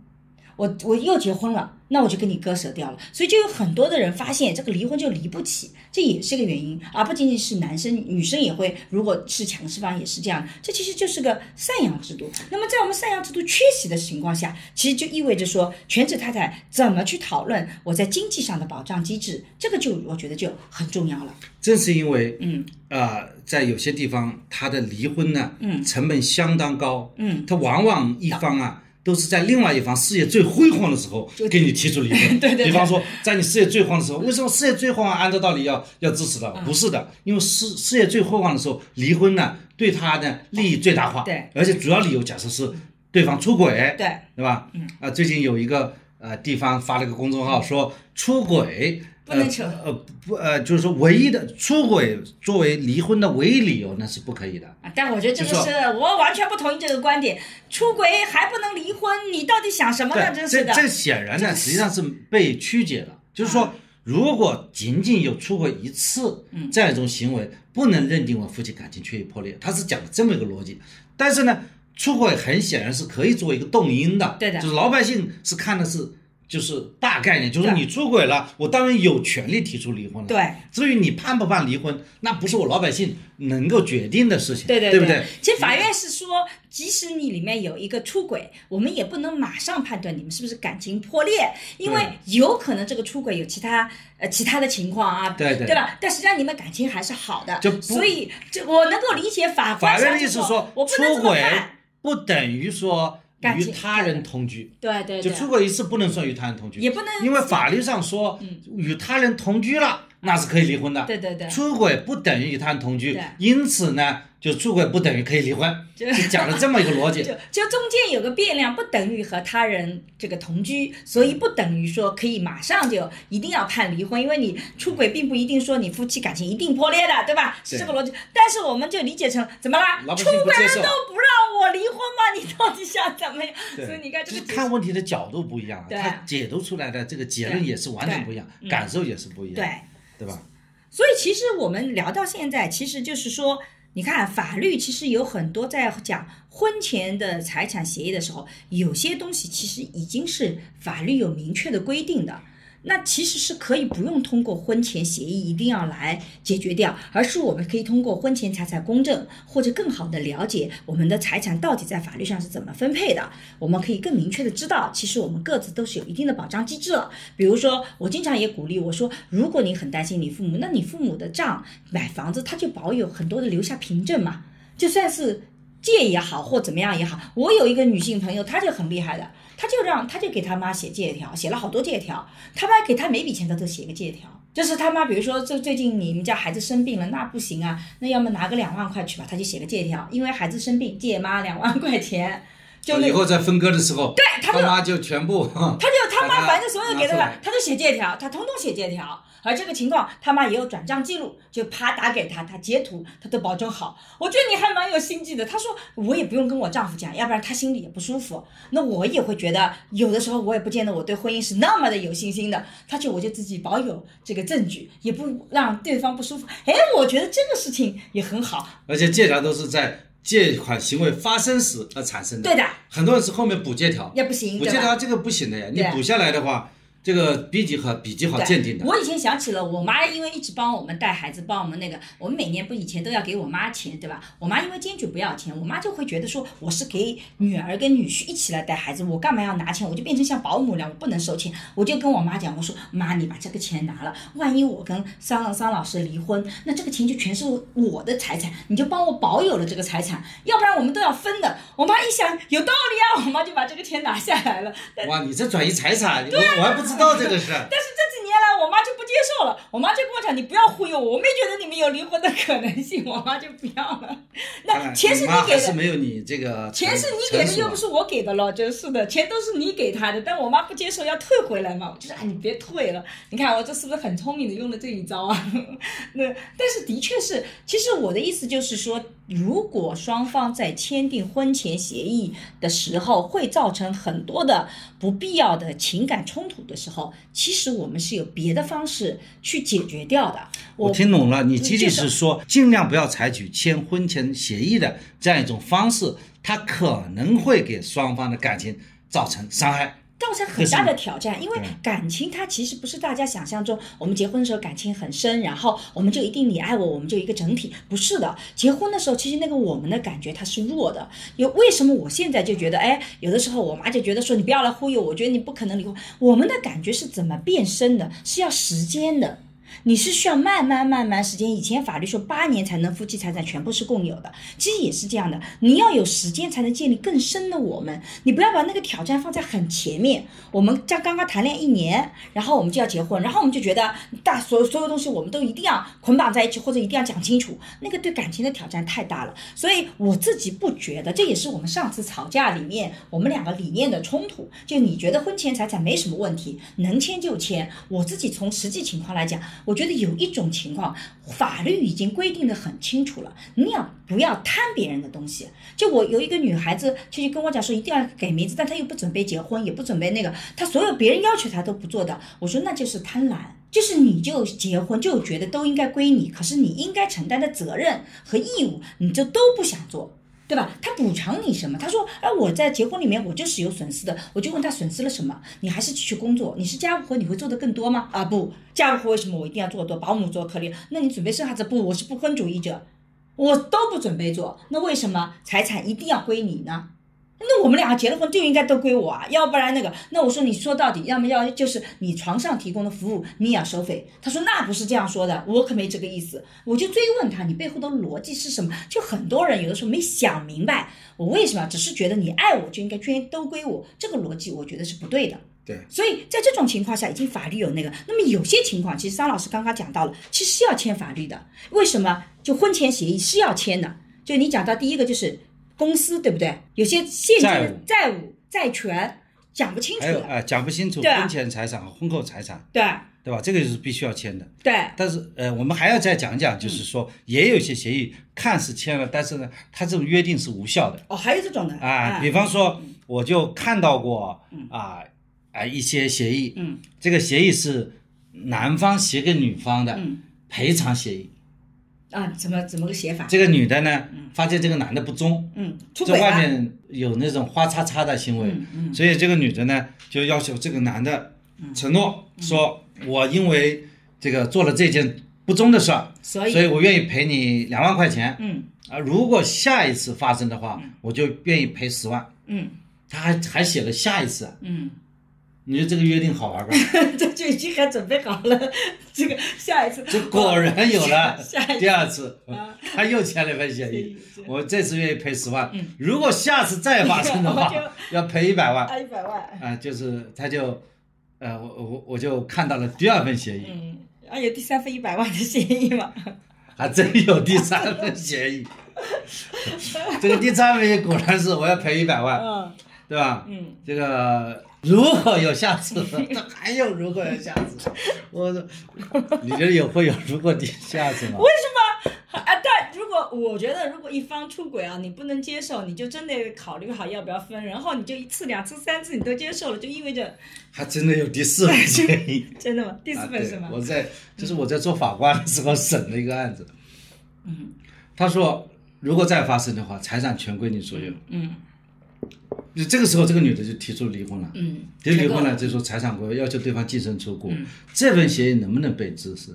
我我又结婚了，那我就跟你割舍掉了，所以就有很多的人发现这个离婚就离不起，这也是个原因，而不仅仅是男生，女生也会，如果是强势方也是这样，这其实就是个赡养制度。那么在我们赡养制度缺席的情况下，其实就意味着说，全职太太怎么去讨论我在经济上的保障机制，这个就我觉得就很重要了。正是因为嗯呃，在有些地方，他的离婚呢，嗯成本相当高，嗯，他往往一方啊。都是在另外一方事业最辉煌的时候给你提出离婚。对对对比方说，在你事业最煌的时候，为什么事业最辉煌按照道理要要支持的？嗯不是的，因为事事业最辉煌的时候，离婚呢对他的利益最大化。对，而且主要理由假设是对方出轨，对，对吧？嗯啊，最近有一个呃地方发了个公众号说出轨。不能扯呃不呃，就是说唯一的出轨作为离婚的唯一理由，那是不可以的。啊，但我觉得这个就是我完全不同意这个观点，出轨还不能离婚，你到底想什么呢？真是的。这这显然呢，实际上是被曲解了。就是说，如果仅仅有出轨一次嗯这样一种行为，不能认定为夫妻感情确已破裂。他是讲的这么一个逻辑。但是呢，出轨很显然是可以作为一个动因的。对的就是老百姓是看的是。就是大概念，就是你出轨了，我当然有权利提出离婚了。对，至于你判不判离婚，那不是我老百姓能够决定的事情，对对对不对？其实法院是说，即使你里面有一个出轨，我们也不能马上判断你们是不是感情破裂，因为有可能这个出轨有其他呃其他的情况啊，对对对吧？但实际上你们感情还是好的，就所以这我能够理解法官法院的意思说，我不能这么出轨判，不等于说与他人同居。对对对，就出轨一次不能算与他人同居，也不能因为法律上说与他人同居了，那是可以离婚的。对对对。出轨不等于与他人同居，因此呢，就出轨不等于可以离婚，就就讲了这么一个逻辑 就。就中间有个变量，不等于和他人这个同居，所以不等于说可以马上就一定要判离婚，因为你出轨并不一定说你夫妻感情一定破裂的，对吧？是这个逻辑。但是我们就理解成怎么啦？出轨都不让我离婚吗？你到底想怎么样？所以你看这就是个看问题的角度不一样，对他解读出来的这个结论也是完全不一样，感受也是不一样，对。对吧？所以其实我们聊到现在，其实就是说，你看法律其实有很多在讲婚前的财产协议的时候，有些东西其实已经是法律有明确的规定的。那其实是可以不用通过婚前协议一定要来解决掉，而是我们可以通过婚前财产公证，或者更好的了解我们的财产到底在法律上是怎么分配的，我们可以更明确的知道，其实我们各自都是有一定的保障机制了。比如说，我经常也鼓励我说，如果你很担心你父母，那你父母的账买房子，他就保有很多的留下凭证嘛，就算是借也好或怎么样也好。我有一个女性朋友，她就很厉害的。他就让他就给他妈写借条，写了好多借条。他妈给他每笔钱他都写个借条，就是他妈，比如说这最近你们家孩子生病了，那不行啊，那要么拿个两万块去吧，他就写个借条，因为孩子生病借妈两万块钱，就以后在分割的时候，对他就妈就全部，他就他妈反正所有给他的拿出来，他都写借条，他通通写借条。而这个情况，他妈也有转账记录，就啪打给他，他截图，他都保证好。我觉得你还蛮有心计的。他说我也不用跟我丈夫讲，要不然他心里也不舒服。那我也会觉得，有的时候我也不见得我对婚姻是那么的有信心的。他就我就自己保有这个证据，也不让对方不舒服。哎，我觉得这个事情也很好。而且借条都是在借款行为发生时而产生的。对的，很多人是后面补借条，也不行？补借条这个不行的呀，你补下来的话，这个 B 级和 B 级好鉴定的。我以前想起了我妈，因为一直帮我们带孩子，帮我们那个，我们每年不以前都要给我妈钱，对吧？我妈因为坚决不要钱，我妈就会觉得说我是给女儿跟女婿一起来带孩子，我干嘛要拿钱？我就变成像保姆一样，我不能收钱。我就跟我妈讲，我说妈，你把这个钱拿了，万一我跟桑桑老师离婚，那这个钱就全是我的财产，你就帮我保有了这个财产，要不然我们都要分的。我妈一想有道理啊，我妈就把这个钱拿下来了。哇，你这转移财产，我我还不知道这个事。但是这几年来，我妈就不接受了。我妈就跟我讲：“你不要忽悠我，我没觉得你们有离婚的可能性。”我妈就不要了。那钱是你给的，是没有你这个钱是你给的，又不是我给的了。真是的，钱都是你给她的，但我妈不接受，要退回来嘛。我就说：“哎，你别退了。”你看我这是不是很聪明的用了这一招啊？那但是的确是，其实我的意思就是说，如果双方在签订婚前协议的时候，会造成很多的不必要的情感冲突的时候，其实我们是有别的方式去解决掉的。我听懂了，你仅仅是说尽量不要采取签婚前协议的这样一种方式，它可能会给双方的感情造成伤害。造成很大的挑战，因为感情它其实不是大家想象中，我们结婚的时候感情很深，然后我们就一定你爱我，我们就一个整体，不是的。结婚的时候，其实那个我们的感觉它是弱的。有为什么我现在就觉得，哎，有的时候我妈就觉得说你不要来忽悠我，我觉得你不可能离婚。我们的感觉是怎么变深的？是要时间的。你是需要慢慢慢慢时间，以前法律说八年才能夫妻财产全部是共有的，其实也是这样的。你要有时间才能建立更深的我们，你不要把那个挑战放在很前面。我们刚刚刚谈恋爱一年，然后我们就要结婚，然后我们就觉得大所有所有东西我们都一定要捆绑在一起，或者一定要讲清楚，那个对感情的挑战太大了。所以我自己不觉得，这也是我们上次吵架里面我们两个理念的冲突。就你觉得婚前财产没什么问题，能签就签。我自己从实际情况来讲，我觉得有一种情况，法律已经规定的很清楚了，你要不要贪别人的东西？就我有一个女孩子，就就跟我讲说一定要给名字，但她又不准备结婚，也不准备那个，她所有别人要求她都不做的。我说那就是贪婪。就是你就结婚就觉得都应该归你，可是你应该承担的责任和义务，你就都不想做。对吧？他补偿你什么？他说，哎，我在结婚里面我就是有损失的，我就问他损失了什么？你还是继续工作，你是家务活，你会做的更多吗？啊，不，家务活为什么我一定要做多？保姆做可怜，那你准备生孩子？不，我是不婚主义者，我都不准备做，那为什么财产一定要归你呢？那我们两个结了婚就应该都归我啊，要不然那个，那我说你说到底，要么要就是你床上提供的服务你也要收费。他说那不是这样说的，我可没这个意思。我就追问他，你背后的逻辑是什么？就很多人有的时候没想明白，我为什么只是觉得你爱我就应该捐都归我，这个逻辑我觉得是不对的。对，所以在这种情况下，已经法律有那个。那么有些情况，其实桑老师刚刚讲到了，其实是要签法律的。为什么？就婚前协议是要签的。就你讲到第一个就是公司，对不对？有些现金的债务债权讲不清楚讲不清楚婚前财产和婚后财产，对。对吧？这个就是必须要签的。对。但是呃，我们还要再讲讲，就是说，也有一些协议看似签了，但是呢，它这种约定是无效的。哦，还有这种的？啊。比方说，我就看到过啊啊一些协议，嗯。这个协议是男方写给女方的嗯。赔偿协议。啊，怎么怎么个写法？这个女的呢，发现这个男的不忠，嗯，出在外了，面有那种花叉叉的行为，嗯嗯。所以这个女的呢就要求这个男的承诺说，我因为这个做了这件不忠的事儿，所以。所以我愿意赔你两万块钱。嗯。啊，如果下一次发生的话，我就愿意赔十万。嗯。他还还写了下一次，嗯，你觉得这个约定好玩吧？这就已经还准备好了，这个下一次。这果然有了下 下一次。第二次。啊，他又签了一份协议。我这次愿意赔十万。嗯，如果下次再发生的话，要赔一百万。啊一百万，啊，就是他就，呃，我我我就看到了第二份协议，嗯，还有第三份一百万的协议嘛？还真有第三份协议。这个第三份果然是我要赔一百万，嗯对吧？嗯，这个如果有下次，那 还有如果有下次，我说，你觉得有会有如果你下次吗？为什么？啊，但如果我觉得，如果一方出轨啊，你不能接受，你就真的考虑好要不要分，然后你就一次、两次、三次你都接受了，就意味着还真的有第四份协议。真的吗？第四份是吗？我在就是我在做法官的时候审了一个案子，嗯他说如果再发生的话，财产全归你所有。嗯就这个时候，这个女的就提出离婚了。嗯，提出离婚了，就说财产归要求对方净身出户。嗯这份协议能不能被支持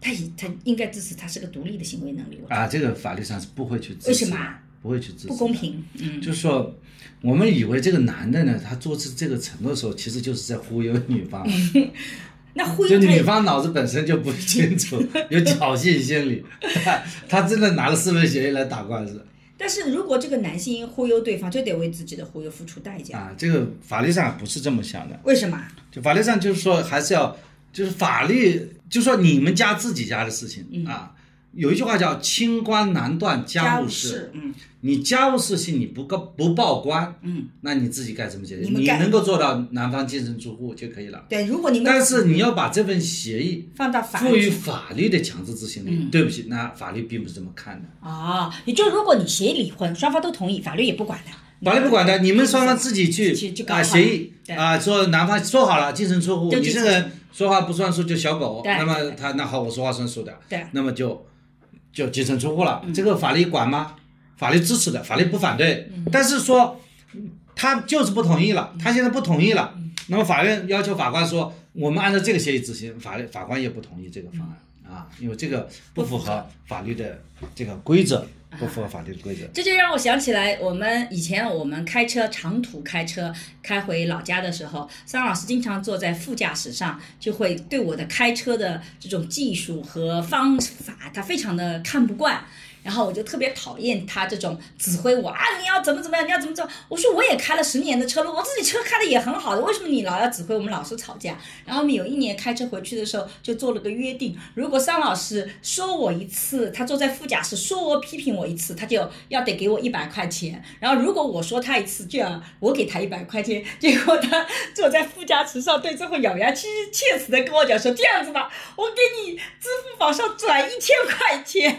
他以他应该支持他是个独立的行为能力，啊？这个法律上是不会去支持。为什么啊？不会去支持。不公。平。嗯就是说，我们以为这个男的呢，他做出这个承诺的时候，其实就是在忽悠女方。那忽就女悠他也方脑子本身就不清楚，有侥幸心理，他 他真的拿了四份协议来打官司但是如果这个男性忽悠对方，就得为自己的忽悠付出代价。啊！这个法律上不是这么想的，为什么？就法律上就是说还是要，就是法律就说你们家自己家的事情、嗯啊，有一句话叫“清官难断家务事”，事，嗯你家务事情你不告不报官，嗯，那你自己该怎么解决？你你能够做到男方净身出户就可以了。对。如果你们但是你要把这份协议放到法赋予法律的强制执行力，嗯对不起，那法律并不是这么看的。啊，也就是如果你协议离婚，双方都同意，法律也不管的。法律不管的，你们双方自己去啊协议啊，说男方说好了净身出户，你这个人说话不算数就小狗，那么他那好，我说话算数的，对那么就就净身出户了。嗯。这个法律管吗？法律支持的，法律不反对，嗯。但是说他就是不同意了，他现在不同意了，那么法院要求法官说，我们按照这个协议执行，法律法官也不同意这个方案。啊，因为这个不符合。法律的这个规则，不符合法律的规则。这就让我想起来，我们以前我们开车长途开车开回老家的时候，桑老师经常坐在副驾驶上，就会对我的开车的这种技术和方法，他非常的看不惯。然后我就特别讨厌他这种指挥我啊，你要怎么怎么样，你要怎么怎么。我说我也开了十年的车了，我自己车开的也很好的，为什么你老要指挥我们老是吵架？然后我们有一年开车回去的时候，就做了个约定，如果桑老师说我一次，他坐在副驾驶说我批评我我一次，他就要得给我一百块钱。然后如果我说他一次，就要我给他一百块钱。结果他坐在副驾驶上，对最后咬牙切切齿的跟我讲说：“这样子吧，我给你支付宝上转一千块钱。”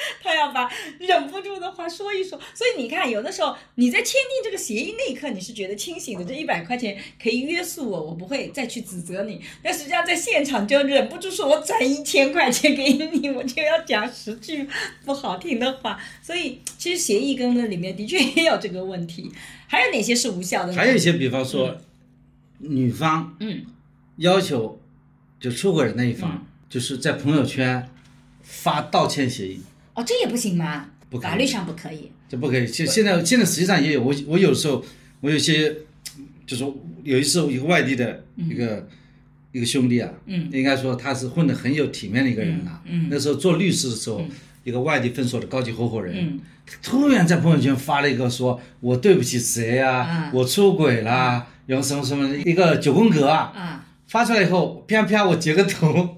他要把忍不住的话说一说，所以你看，有的时候你在签订这个协议那一刻，你是觉得清醒的，这一百块钱可以约束我，我不会再去指责你。但实际上在现场就忍不住说，我转一千块钱给你，我就要讲十句不好听的话。所以其实协议跟那里面的确也有这个问题。还有哪些是无效的？还有一些，比方说，女方嗯要求就出轨的那一方，就是在朋友圈发道歉协议，哦，这也不行吗？不可以法律上不可以。这不可以。现现在现在实际上也有，我我有时候我有些就是有一次一个外地的一个、一个兄弟啊，嗯应该说他是混得很有体面的一个人了、嗯嗯那时候做律师的时候，一个外地分所的高级合伙人，嗯突然在朋友圈发了一个说：“我对不起谁呀、啊我出轨啦，然后什么什么的一个九宫格啊。”啊，发出来以后，啪啪，我截个图，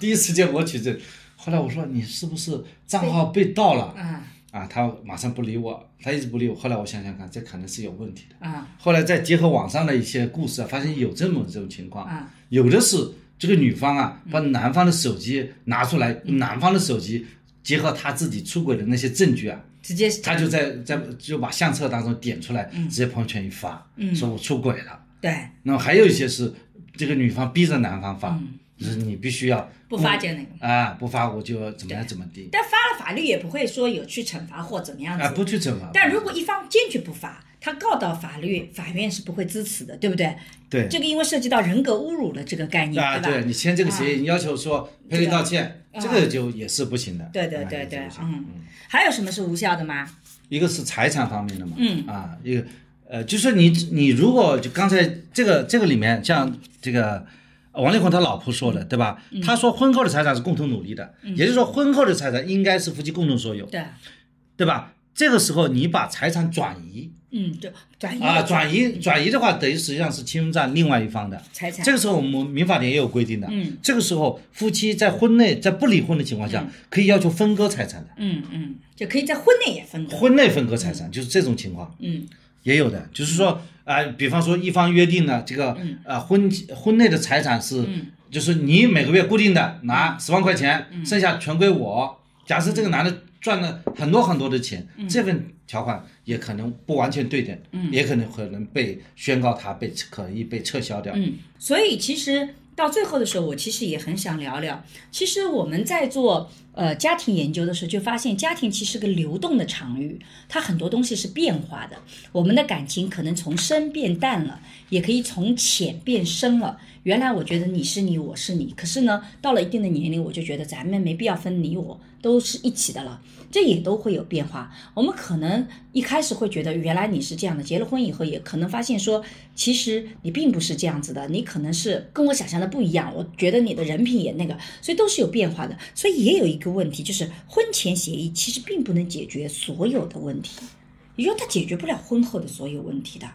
第一时间我取证。后来我说你是不是账号被盗了？啊啊，他马上不理我，他一直不理我。后来我想想看，这可能是有问题的。啊后来再结合网上的一些故事啊，发现有这么这种情况，啊有的是这个女方啊，把男方的手机拿出来，嗯。男方的手机结合他自己出轨的那些证据啊，直接他就在在就把相册当中点出来，直接朋友圈一发，嗯。说我出轨了。对。那么还有一些是这个女方逼着男方发，就是你必须要嗯不发就那个。啊，不发我就怎么样怎么地但发了法律也不会说有去惩罚或怎么样子。啊，不去惩罚。但如果一方坚决不发，他告到法律，法院是不会支持的，对不对？对这个因为涉及到人格侮辱的这个概念，啊，对吧？对你签这个协议，你要求说赔礼道歉，啊这个就也是不行的。对对啊对对嗯，还有什么是无效的吗？一个是财产方面的嘛，嗯啊，一个呃，就是你你如果就刚才这个这个里面，像这个呃王力宏他老婆说的，对吧？嗯。他说婚后的财产是共同努力的，也就是说婚后的财产应该是夫妻共同所有，对，对吧？这个时候你把财产转移。嗯，对，转移啊，转移转移的话，等于实际上是侵占另外一方的。财产，这个时候我们民法典也有规定的，嗯，这个时候夫妻在婚内在不离婚的情况下，可以要求分割财产的，嗯嗯，就可以在婚内也分割，婚内分割财产就是这种情况。嗯。也有的，就是说啊、比方说一方约定了这个呃婚婚内的财产是，就是你每个月固定的拿十万块钱，剩下全归我。假设这个男的赚了很多很多的钱，这份条款也可能不完全对等，也可能可能被宣告他被可以被撤销掉。嗯，所以其实到最后的时候，我其实也很想聊聊，其实我们在做呃家庭研究的时候，就发现家庭其实是个流动的场域，它很多东西是变化的。我们的感情可能从深变淡了，也可以从浅变深了。原来我觉得你是你，我是你，可是呢，到了一定的年龄，我就觉得咱们没必要分你我，都是一起的了。这也都会有变化。我们可能一开始会觉得原来你是这样的，结了婚以后也可能发现说，其实你并不是这样子的，你可能是跟我想象的不一样。我觉得你的人品也那个，所以都是有变化的。所以也有一个问题，就是婚前协议其实并不能解决所有的问题，也就它解决不了婚后的所有问题的。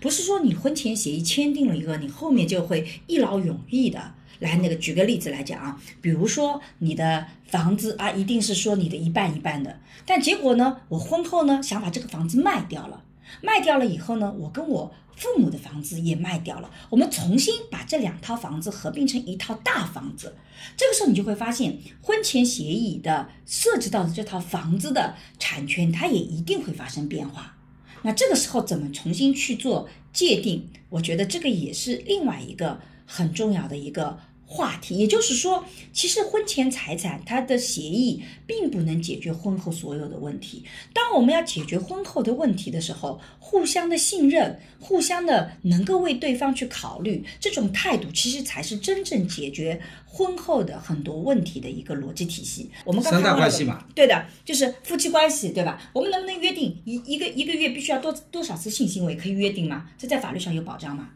不是说你婚前协议签订了一个，你后面就会一劳永逸的。来，那个举个例子来讲啊，比如说你的房子啊，一定是说你的一半一半的，但结果呢，我婚后呢想把这个房子卖掉了，卖掉了以后呢，我跟我父母的房子也卖掉了，我们重新把这两套房子合并成一套大房子，这个时候你就会发现，婚前协议的涉及到的这套房子的产权，它也一定会发生变化。那这个时候怎么重新去做界定？我觉得这个也是另外一个很重要的一个话题。也就是说，其实婚前财产它的协议并不能解决婚后所有的问题。当我们要解决婚后的问题的时候，互相的信任，互相的能够为对方去考虑，这种态度其实才是真正解决婚后的很多问题的一个逻辑体系。我们刚三大关系嘛，对的，就是夫妻关系，对吧？我们能不能约定一一个一个月必须要多多少次性行为？可以约定吗？这在法律上有保障吗？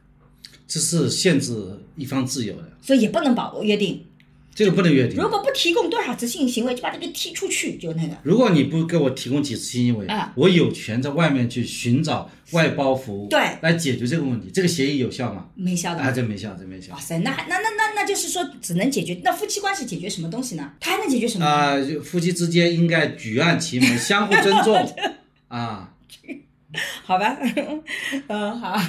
这是限制一方自由的，所以也不能保约定。这个不能约定如。果不提供多少次性行为，就把这个踢出去，就那个。如果你不给我提供几次性行为，啊我有权在外面去寻找外包服务，对来解决这个问题。这个协议有效吗？啊，没效的啊。这没效，这没效哇。塞，那那那那那就是说，只能解决那夫妻关系解决什么东西呢？他还能解决什么？啊、就夫妻之间应该举案齐眉，相互尊重 啊。好吧，嗯，好。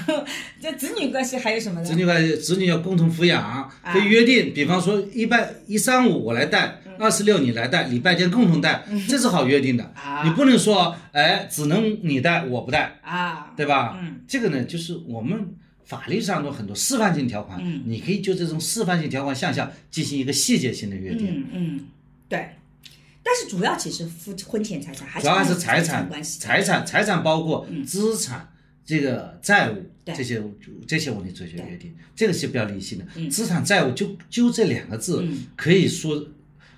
这子女关系还有什么呢？子女关系，子女要共同抚养，可以约定，比方说一拜一三五我来带，二十六你来带，礼拜天共同带，这是好约定的。啊你不能说，哎，只能你带我不带，啊，对吧？嗯，这个呢，就是我们法律上的很多示范性条款，嗯你可以就这种示范性条款项下进行一个细节性的约定。嗯嗯，对。但是主要其实夫婚前财产还是主要还是财财产关系，财产财产包括资产、这个债务对这些这些问题做一些约定，这个是比较理性的。嗯资产债务就就这两个字，可以说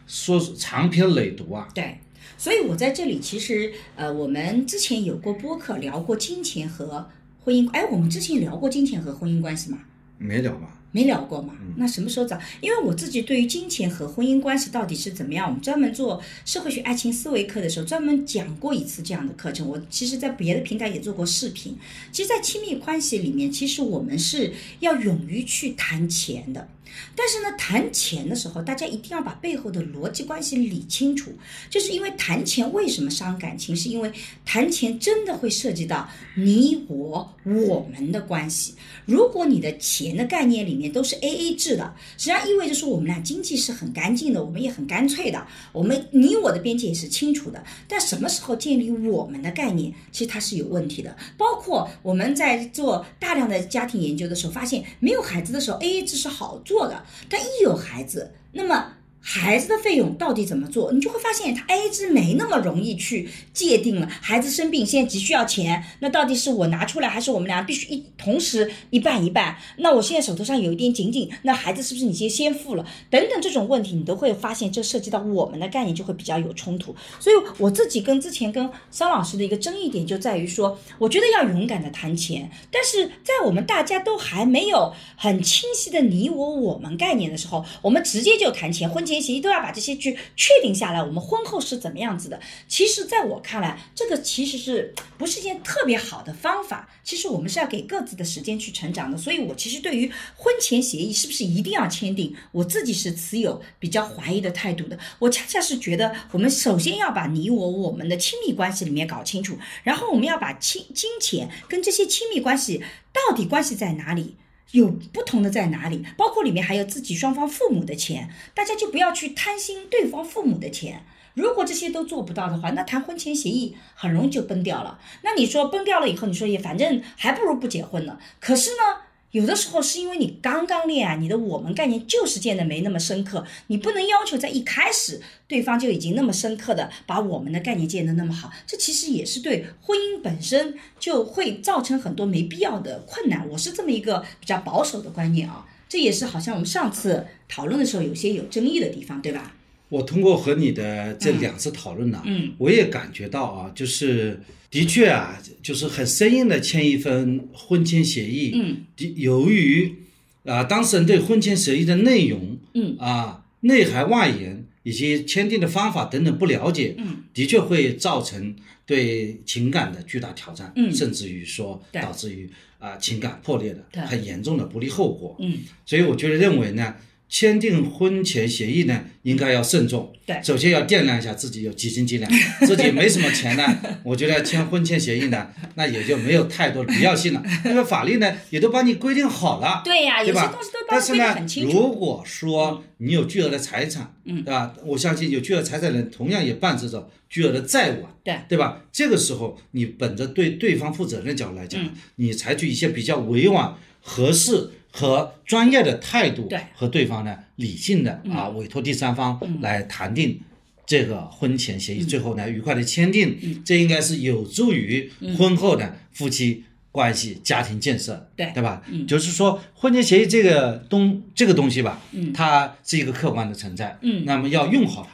说长篇累牍啊。对，所以我在这里其实呃，我们之前有过播客聊过金钱和婚姻，哎，我们之前聊过金钱和婚姻关系吗？没聊吧？没聊过嘛？那什么时候找？因为我自己对于金钱和婚姻关系到底是怎么样，我们专门做社会学爱情思维课的时候，专门讲过一次这样的课程。我其实，在别的平台也做过视频。其实，在亲密关系里面，其实我们是要勇于去谈钱的。但是呢，谈钱的时候，大家一定要把背后的逻辑关系理清楚。就是因为谈钱为什么伤感情，是因为谈钱真的会涉及到你我我们的关系。如果你的钱的概念里面都是 A A 制的，实际上意味着说我们俩经济是很干净的，我们也很干脆的，我们你我的边界也是清楚的。但什么时候建立我们的概念，其实它是有问题的。包括我们在做大量的家庭研究的时候，发现没有孩子的时候 A A 制是好做的，但一有孩子，那么。孩子的费用到底怎么做，你就会发现他 A 支没那么容易去界定了。孩子生病现在急需要钱，那到底是我拿出来，还是我们俩必须一同时一半一半？那我现在手头上有一点紧紧，那孩子是不是你先先付了？等等这种问题，你都会发现这涉及到我们的概念就会比较有冲突。所以我自己跟之前跟桑老师的一个争议点就在于说，我觉得要勇敢的谈钱，但是在我们大家都还没有很清晰的你我我们概念的时候，我们直接就谈钱，婚前协议都要把这些去确定下来，我们婚后是怎么样子的？其实，在我看来，这个其实是不是一件特别好的方法？其实我们是要给各自的时间去成长的。所以我其实对于婚前协议是不是一定要签订，我自己是持有比较怀疑的态度的。我恰恰是觉得，我们首先要把你我我们的亲密关系里面搞清楚，然后我们要把亲金钱跟这些亲密关系到底关系在哪里。有不同的在哪里？包括里面还有自己双方父母的钱，大家就不要去贪心对方父母的钱。如果这些都做不到的话，那谈婚前协议很容易就崩掉了。那你说崩掉了以后，你说也反正还不如不结婚呢。可是呢？有的时候是因为你刚刚恋爱，你的我们概念就是建的没那么深刻，你不能要求在一开始对方就已经那么深刻的把我们的概念建的那么好，这其实也是对婚姻本身就会造成很多没必要的困难。我是这么一个比较保守的观念啊，这也是好像我们上次讨论的时候有些有争议的地方，对吧？我通过和你的这两次讨论呢，嗯，我也感觉到啊，就是的确啊，就是很生硬的签一份婚前协议，嗯，的由于啊当事人对婚前协议的内容，嗯。啊内涵外延以及签订的方法等等不了解，嗯，的确会造成对情感的巨大挑战，嗯。甚至于说导致于啊情感破裂对。的很严重的不利后果，嗯，所以我觉得认为呢。签订婚前协议呢，应该要慎重。对首先要掂量一下自己有几斤几两，自己没什么钱呢，我觉得签婚前协议呢，那也就没有太多的必要性了。因为法律呢也都帮你规定好了，对呀、有对吧些东西都帮但是呢你规得很，清楚。如果说你有巨额的财产，嗯对吧？我相信有巨额财产的人同样也伴随着巨额的债务啊，对对吧？这个时候你本着对对方负责任的角度来讲，嗯你采取一些比较委婉、合适和专业的态度，对。和对方呢理性的啊委托第三方来谈定。这个婚前协议最后呢愉快的签订，这应该是有助于婚后的夫妻关系、家庭建设，对。对吧？就是说婚前协议这个东这个东西吧，嗯。它是一个客观的存在，嗯。那么要用好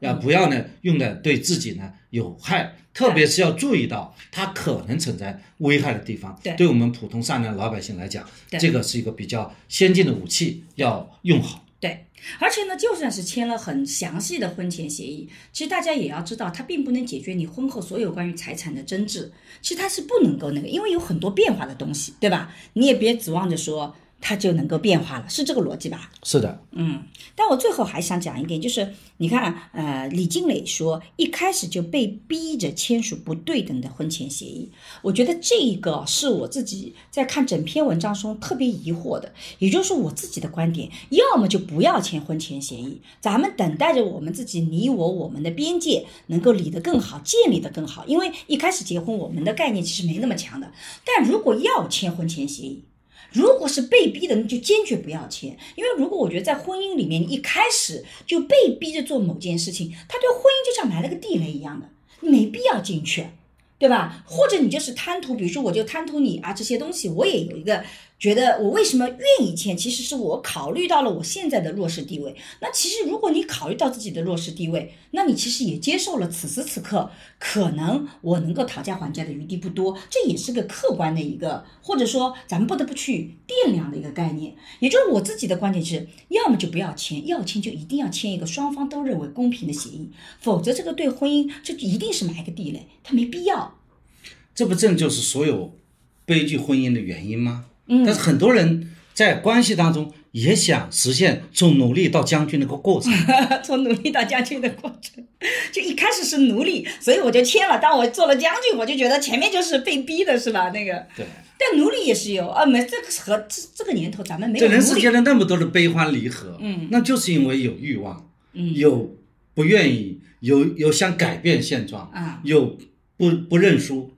它，要不要呢用的对自己呢有害，特别是要注意到它可能存在危害的地方。对对我们普通善良老百姓来讲，这个是一个比较先进的武器，要用好。对，而且呢，就算是签了很详细的婚前协议，其实大家也要知道，它并不能解决你婚后所有关于财产的争执。其实它是不能够那个，因为有很多变化的东西，对吧？你也别指望着说它就能够变化了，是这个逻辑吧？是的，嗯，但我最后还想讲一点，就是你看，呃，李静蕾说一开始就被逼着签署不对等的婚前协议，我觉得这一个是我自己在看整篇文章中特别疑惑的，也就是我自己的观点，要么就不要签婚前协议，咱们等待着我们自己你我我们的边界能够理得更好，建立得更好，因为一开始结婚我们的概念其实没那么强的，但如果要签婚前协议，如果是被逼的，那就坚决不要签，因为如果我觉得在婚姻里面，你一开始就被逼着做某件事情，他对婚姻就像埋了个地雷一样的，你没必要进去，对吧？或者你就是贪图，比如说我就贪图你啊这些东西，我也有一个觉得我为什么愿意签，其实是我考虑到了我现在的弱势地位。那其实如果你考虑到自己的弱势地位，那你其实也接受了此时此刻可能我能够讨价还价的余地不多，这也是个客观的一个，或者说咱们不得不去掂量的一个概念。也就是我自己的观点是，要么就不要签，要签就一定要签一个双方都认为公平的协议，否则这个对婚姻这一定是埋个地雷，它没必要。这不正就是所有悲剧婚姻的原因吗？嗯。但是很多人在关系当中也想实现从奴隶到将军那个过程。从奴隶到将军的过程，就一开始是奴隶，所以我就签了。当我做了将军，我就觉得前面就是被逼的，是吧？那个，对，但奴隶也是有啊，没这个和这这个年头咱们没有这人，世间的那么多的悲欢离合，嗯。那就是因为有欲望，嗯。有不愿意，有有想改变现状，啊，有不不认输，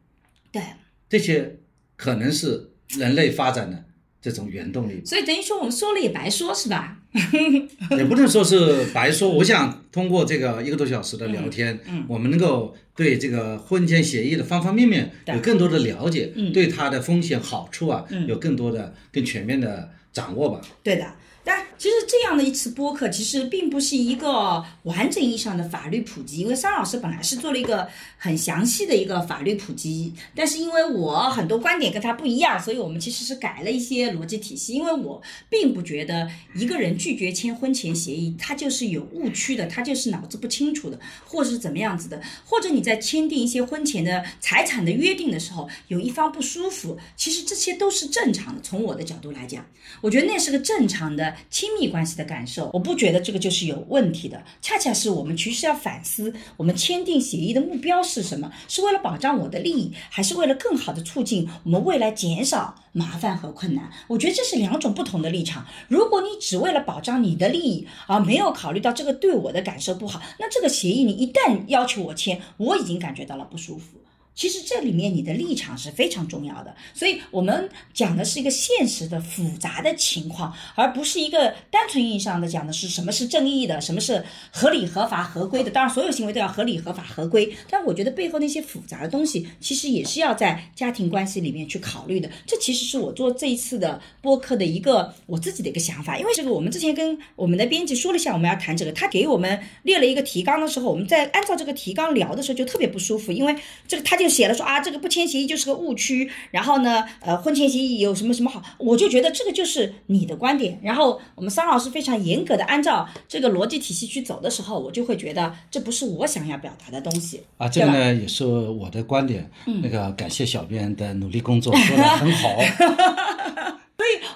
对，这些可能是人类发展的这种原动力。所以等于说我们说了也白说，是吧？也不能说是白说。我想通过这个一个多小时的聊天，嗯我们能够对这个婚前协议的方方面面有更多的了解，嗯对它的风险好处啊，嗯有更多的更全面的掌握吧。对的。但其实这样的一次播客，其实并不是一个完整意义上的法律普及，因为桑老师本来是做了一个很详细的一个法律普及，但是因为我很多观点跟他不一样，所以我们其实是改了一些逻辑体系。因为我并不觉得一个人拒绝签婚前协议，他就是有误区的，他就是脑子不清楚的，或者是怎么样子的，或者你在签订一些婚前的财产的约定的时候，有一方不舒服，其实这些都是正常的。从我的角度来讲，我觉得那是个正常的亲密关系的感受，我不觉得这个就是有问题的。恰恰是我们其实要反思，我们签订协议的目标是什么？是为了保障我的利益，还是为了更好的促进我们未来减少麻烦和困难？我觉得这是两种不同的立场。如果你只为了保障你的利益，而没有考虑到这个对我的感受不好，那这个协议你一旦要求我签，我已经感觉到了不舒服。其实这里面你的立场是非常重要的，所以我们讲的是一个现实的复杂的情况，而不是一个单纯意义上的讲的是什么是正义的，什么是合理、合法、合规的。当然，所有行为都要合理、合法、合规，但我觉得背后那些复杂的东西，其实也是要在家庭关系里面去考虑的。这其实是我做这一次的播客的一个我自己的一个想法，因为这个我们之前跟我们的编辑说了一下我们要谈这个，他给我们列了一个提纲的时候，我们在按照这个提纲聊的时候就特别不舒服，因为这个他就写了说啊，这个不签协议就是个误区，然后呢，呃，婚前协议有什么什么好，我就觉得这个就是你的观点，然后我们桑老师非常严格的按照这个逻辑体系去走的时候，我就会觉得这不是我想要表达的东西啊，这个呢也是我的观点。那个感谢小编的努力工作，说的很好。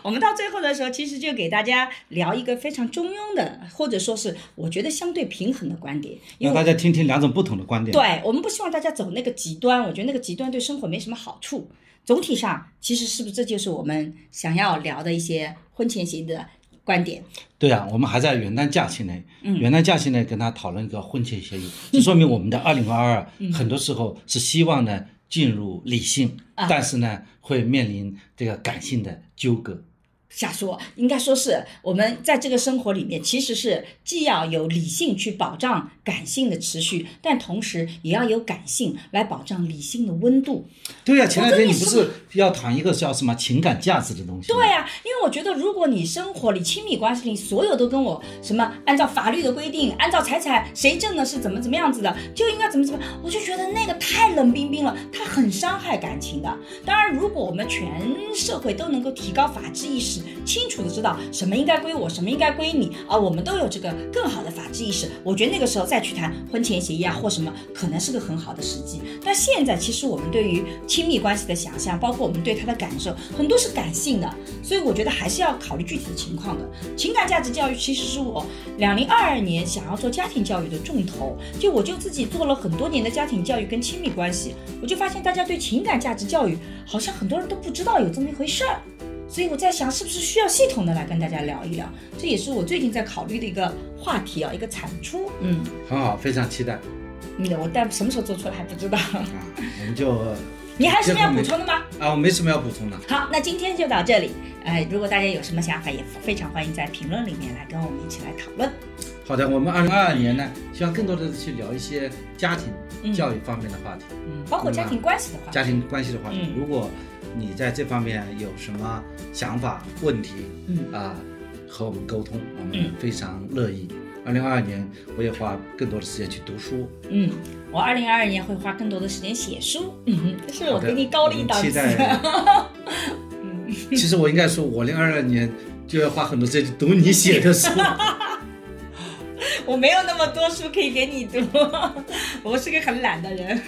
我们到最后的时候，其实就给大家聊一个非常中庸的，或者说是我觉得相对平衡的观点，因为让大家听听两种不同的观点。对我们不希望大家走那个极端，我觉得那个极端对生活没什么好处。总体上，其实是不是这就是我们想要聊的一些婚前协议的观点？对啊，我们还在元旦假期内，嗯元旦假期内跟他讨论一个婚前协议，这说明我们的二零二二嗯很多时候是希望呢进入理性，啊但是呢会面临这个感性的纠葛。瞎说，应该说是我们在这个生活里面，其实是既要有理性去保障感性的持续，但同时也要有感性来保障理性的温度。对呀、前两天你不是要谈一个叫什么情感价值的东西？对呀、因为我觉得，如果你生活里、亲密关系里，所有都跟我什么按照法律的规定，按照财产谁挣的是怎么怎么样子的，就应该怎么怎么，我就觉得那个太冷冰冰了，它很伤害感情的。当然，如果我们全社会都能够提高法治意识，清楚的知道什么应该归我，什么应该归你啊，我们都有这个更好的法治意识，我觉得那个时候再去谈婚前协议啊或什么，可能是个很好的时机。但现在其实我们对于亲密关系的想象，包括我们对他的感受，很多是感性的，所以我觉得还是要考虑具体的情况的。情感价值教育其实是我两零二二年想要做家庭教育的重头，就我就自己做了很多年的家庭教育跟亲密关系，我就发现大家对情感价值教育好像很多人都不知道有这么一回事儿。所以我在想，是不是需要系统的来跟大家聊一聊？这也是我最近在考虑的一个话题啊，一个产出。嗯，很好，非常期待嗯，我但什么时候做出来还不知道。啊！我们就 你还有什么要补充的吗？啊，我没什么要补充的。好，那今天就到这里。呃，如果大家有什么想法，也非常欢迎在评论里面来跟我们一起来讨论。好的，我们二零二二年呢，希望更多的去聊一些家庭教育方面的话题，嗯，包括家庭关系的话题，家庭关系的话题。嗯如果你在这方面有什么想法、问题，嗯啊、和我们沟通，我们嗯非常乐意。二零二二年，我也花更多的时间去读书。嗯，我二零二二年会花更多的时间写书。嗯，是我给你高了一档次。嗯，其实我应该说，我零二二年就要花很多时间去读你写的书。我没有那么多书可以给你读，我是个很懒的人。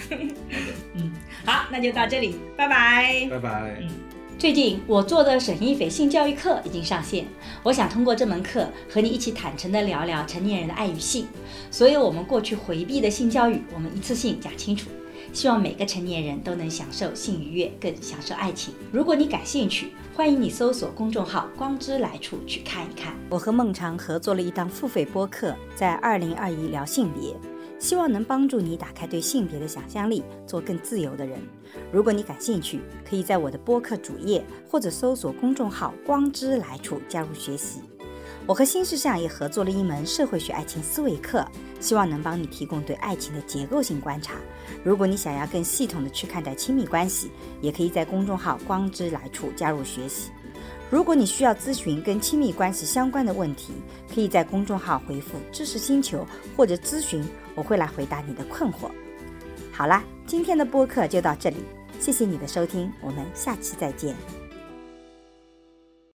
嗯，好，那就到这里，拜拜。拜拜。嗯最近我做的沈一斐性教育课已经上线，我想通过这门课和你一起坦诚地聊聊成年人的爱与性，所有我们过去回避的性教育，我们一次性讲清楚。希望每个成年人都能享受性愉悦，更享受爱情。如果你感兴趣，欢迎你搜索公众号“光之来处”去看一看。我和孟尝合作了一档付费播客，在二零二一聊性别。希望能帮助你打开对性别的想象力，做更自由的人。如果你感兴趣，可以在我的播客主页或者搜索公众号“光之来处”加入学习。我和新世相也合作了一门社会学爱情思维课，希望能帮你提供对爱情的结构性观察。如果你想要更系统的去看待亲密关系，也可以在公众号“光之来处”加入学习。如果你需要咨询跟亲密关系相关的问题，可以在公众号回复“知识星球”或者咨询，我会来回答你的困惑。好啦，今天的播客就到这里，谢谢你的收听，我们下期再见。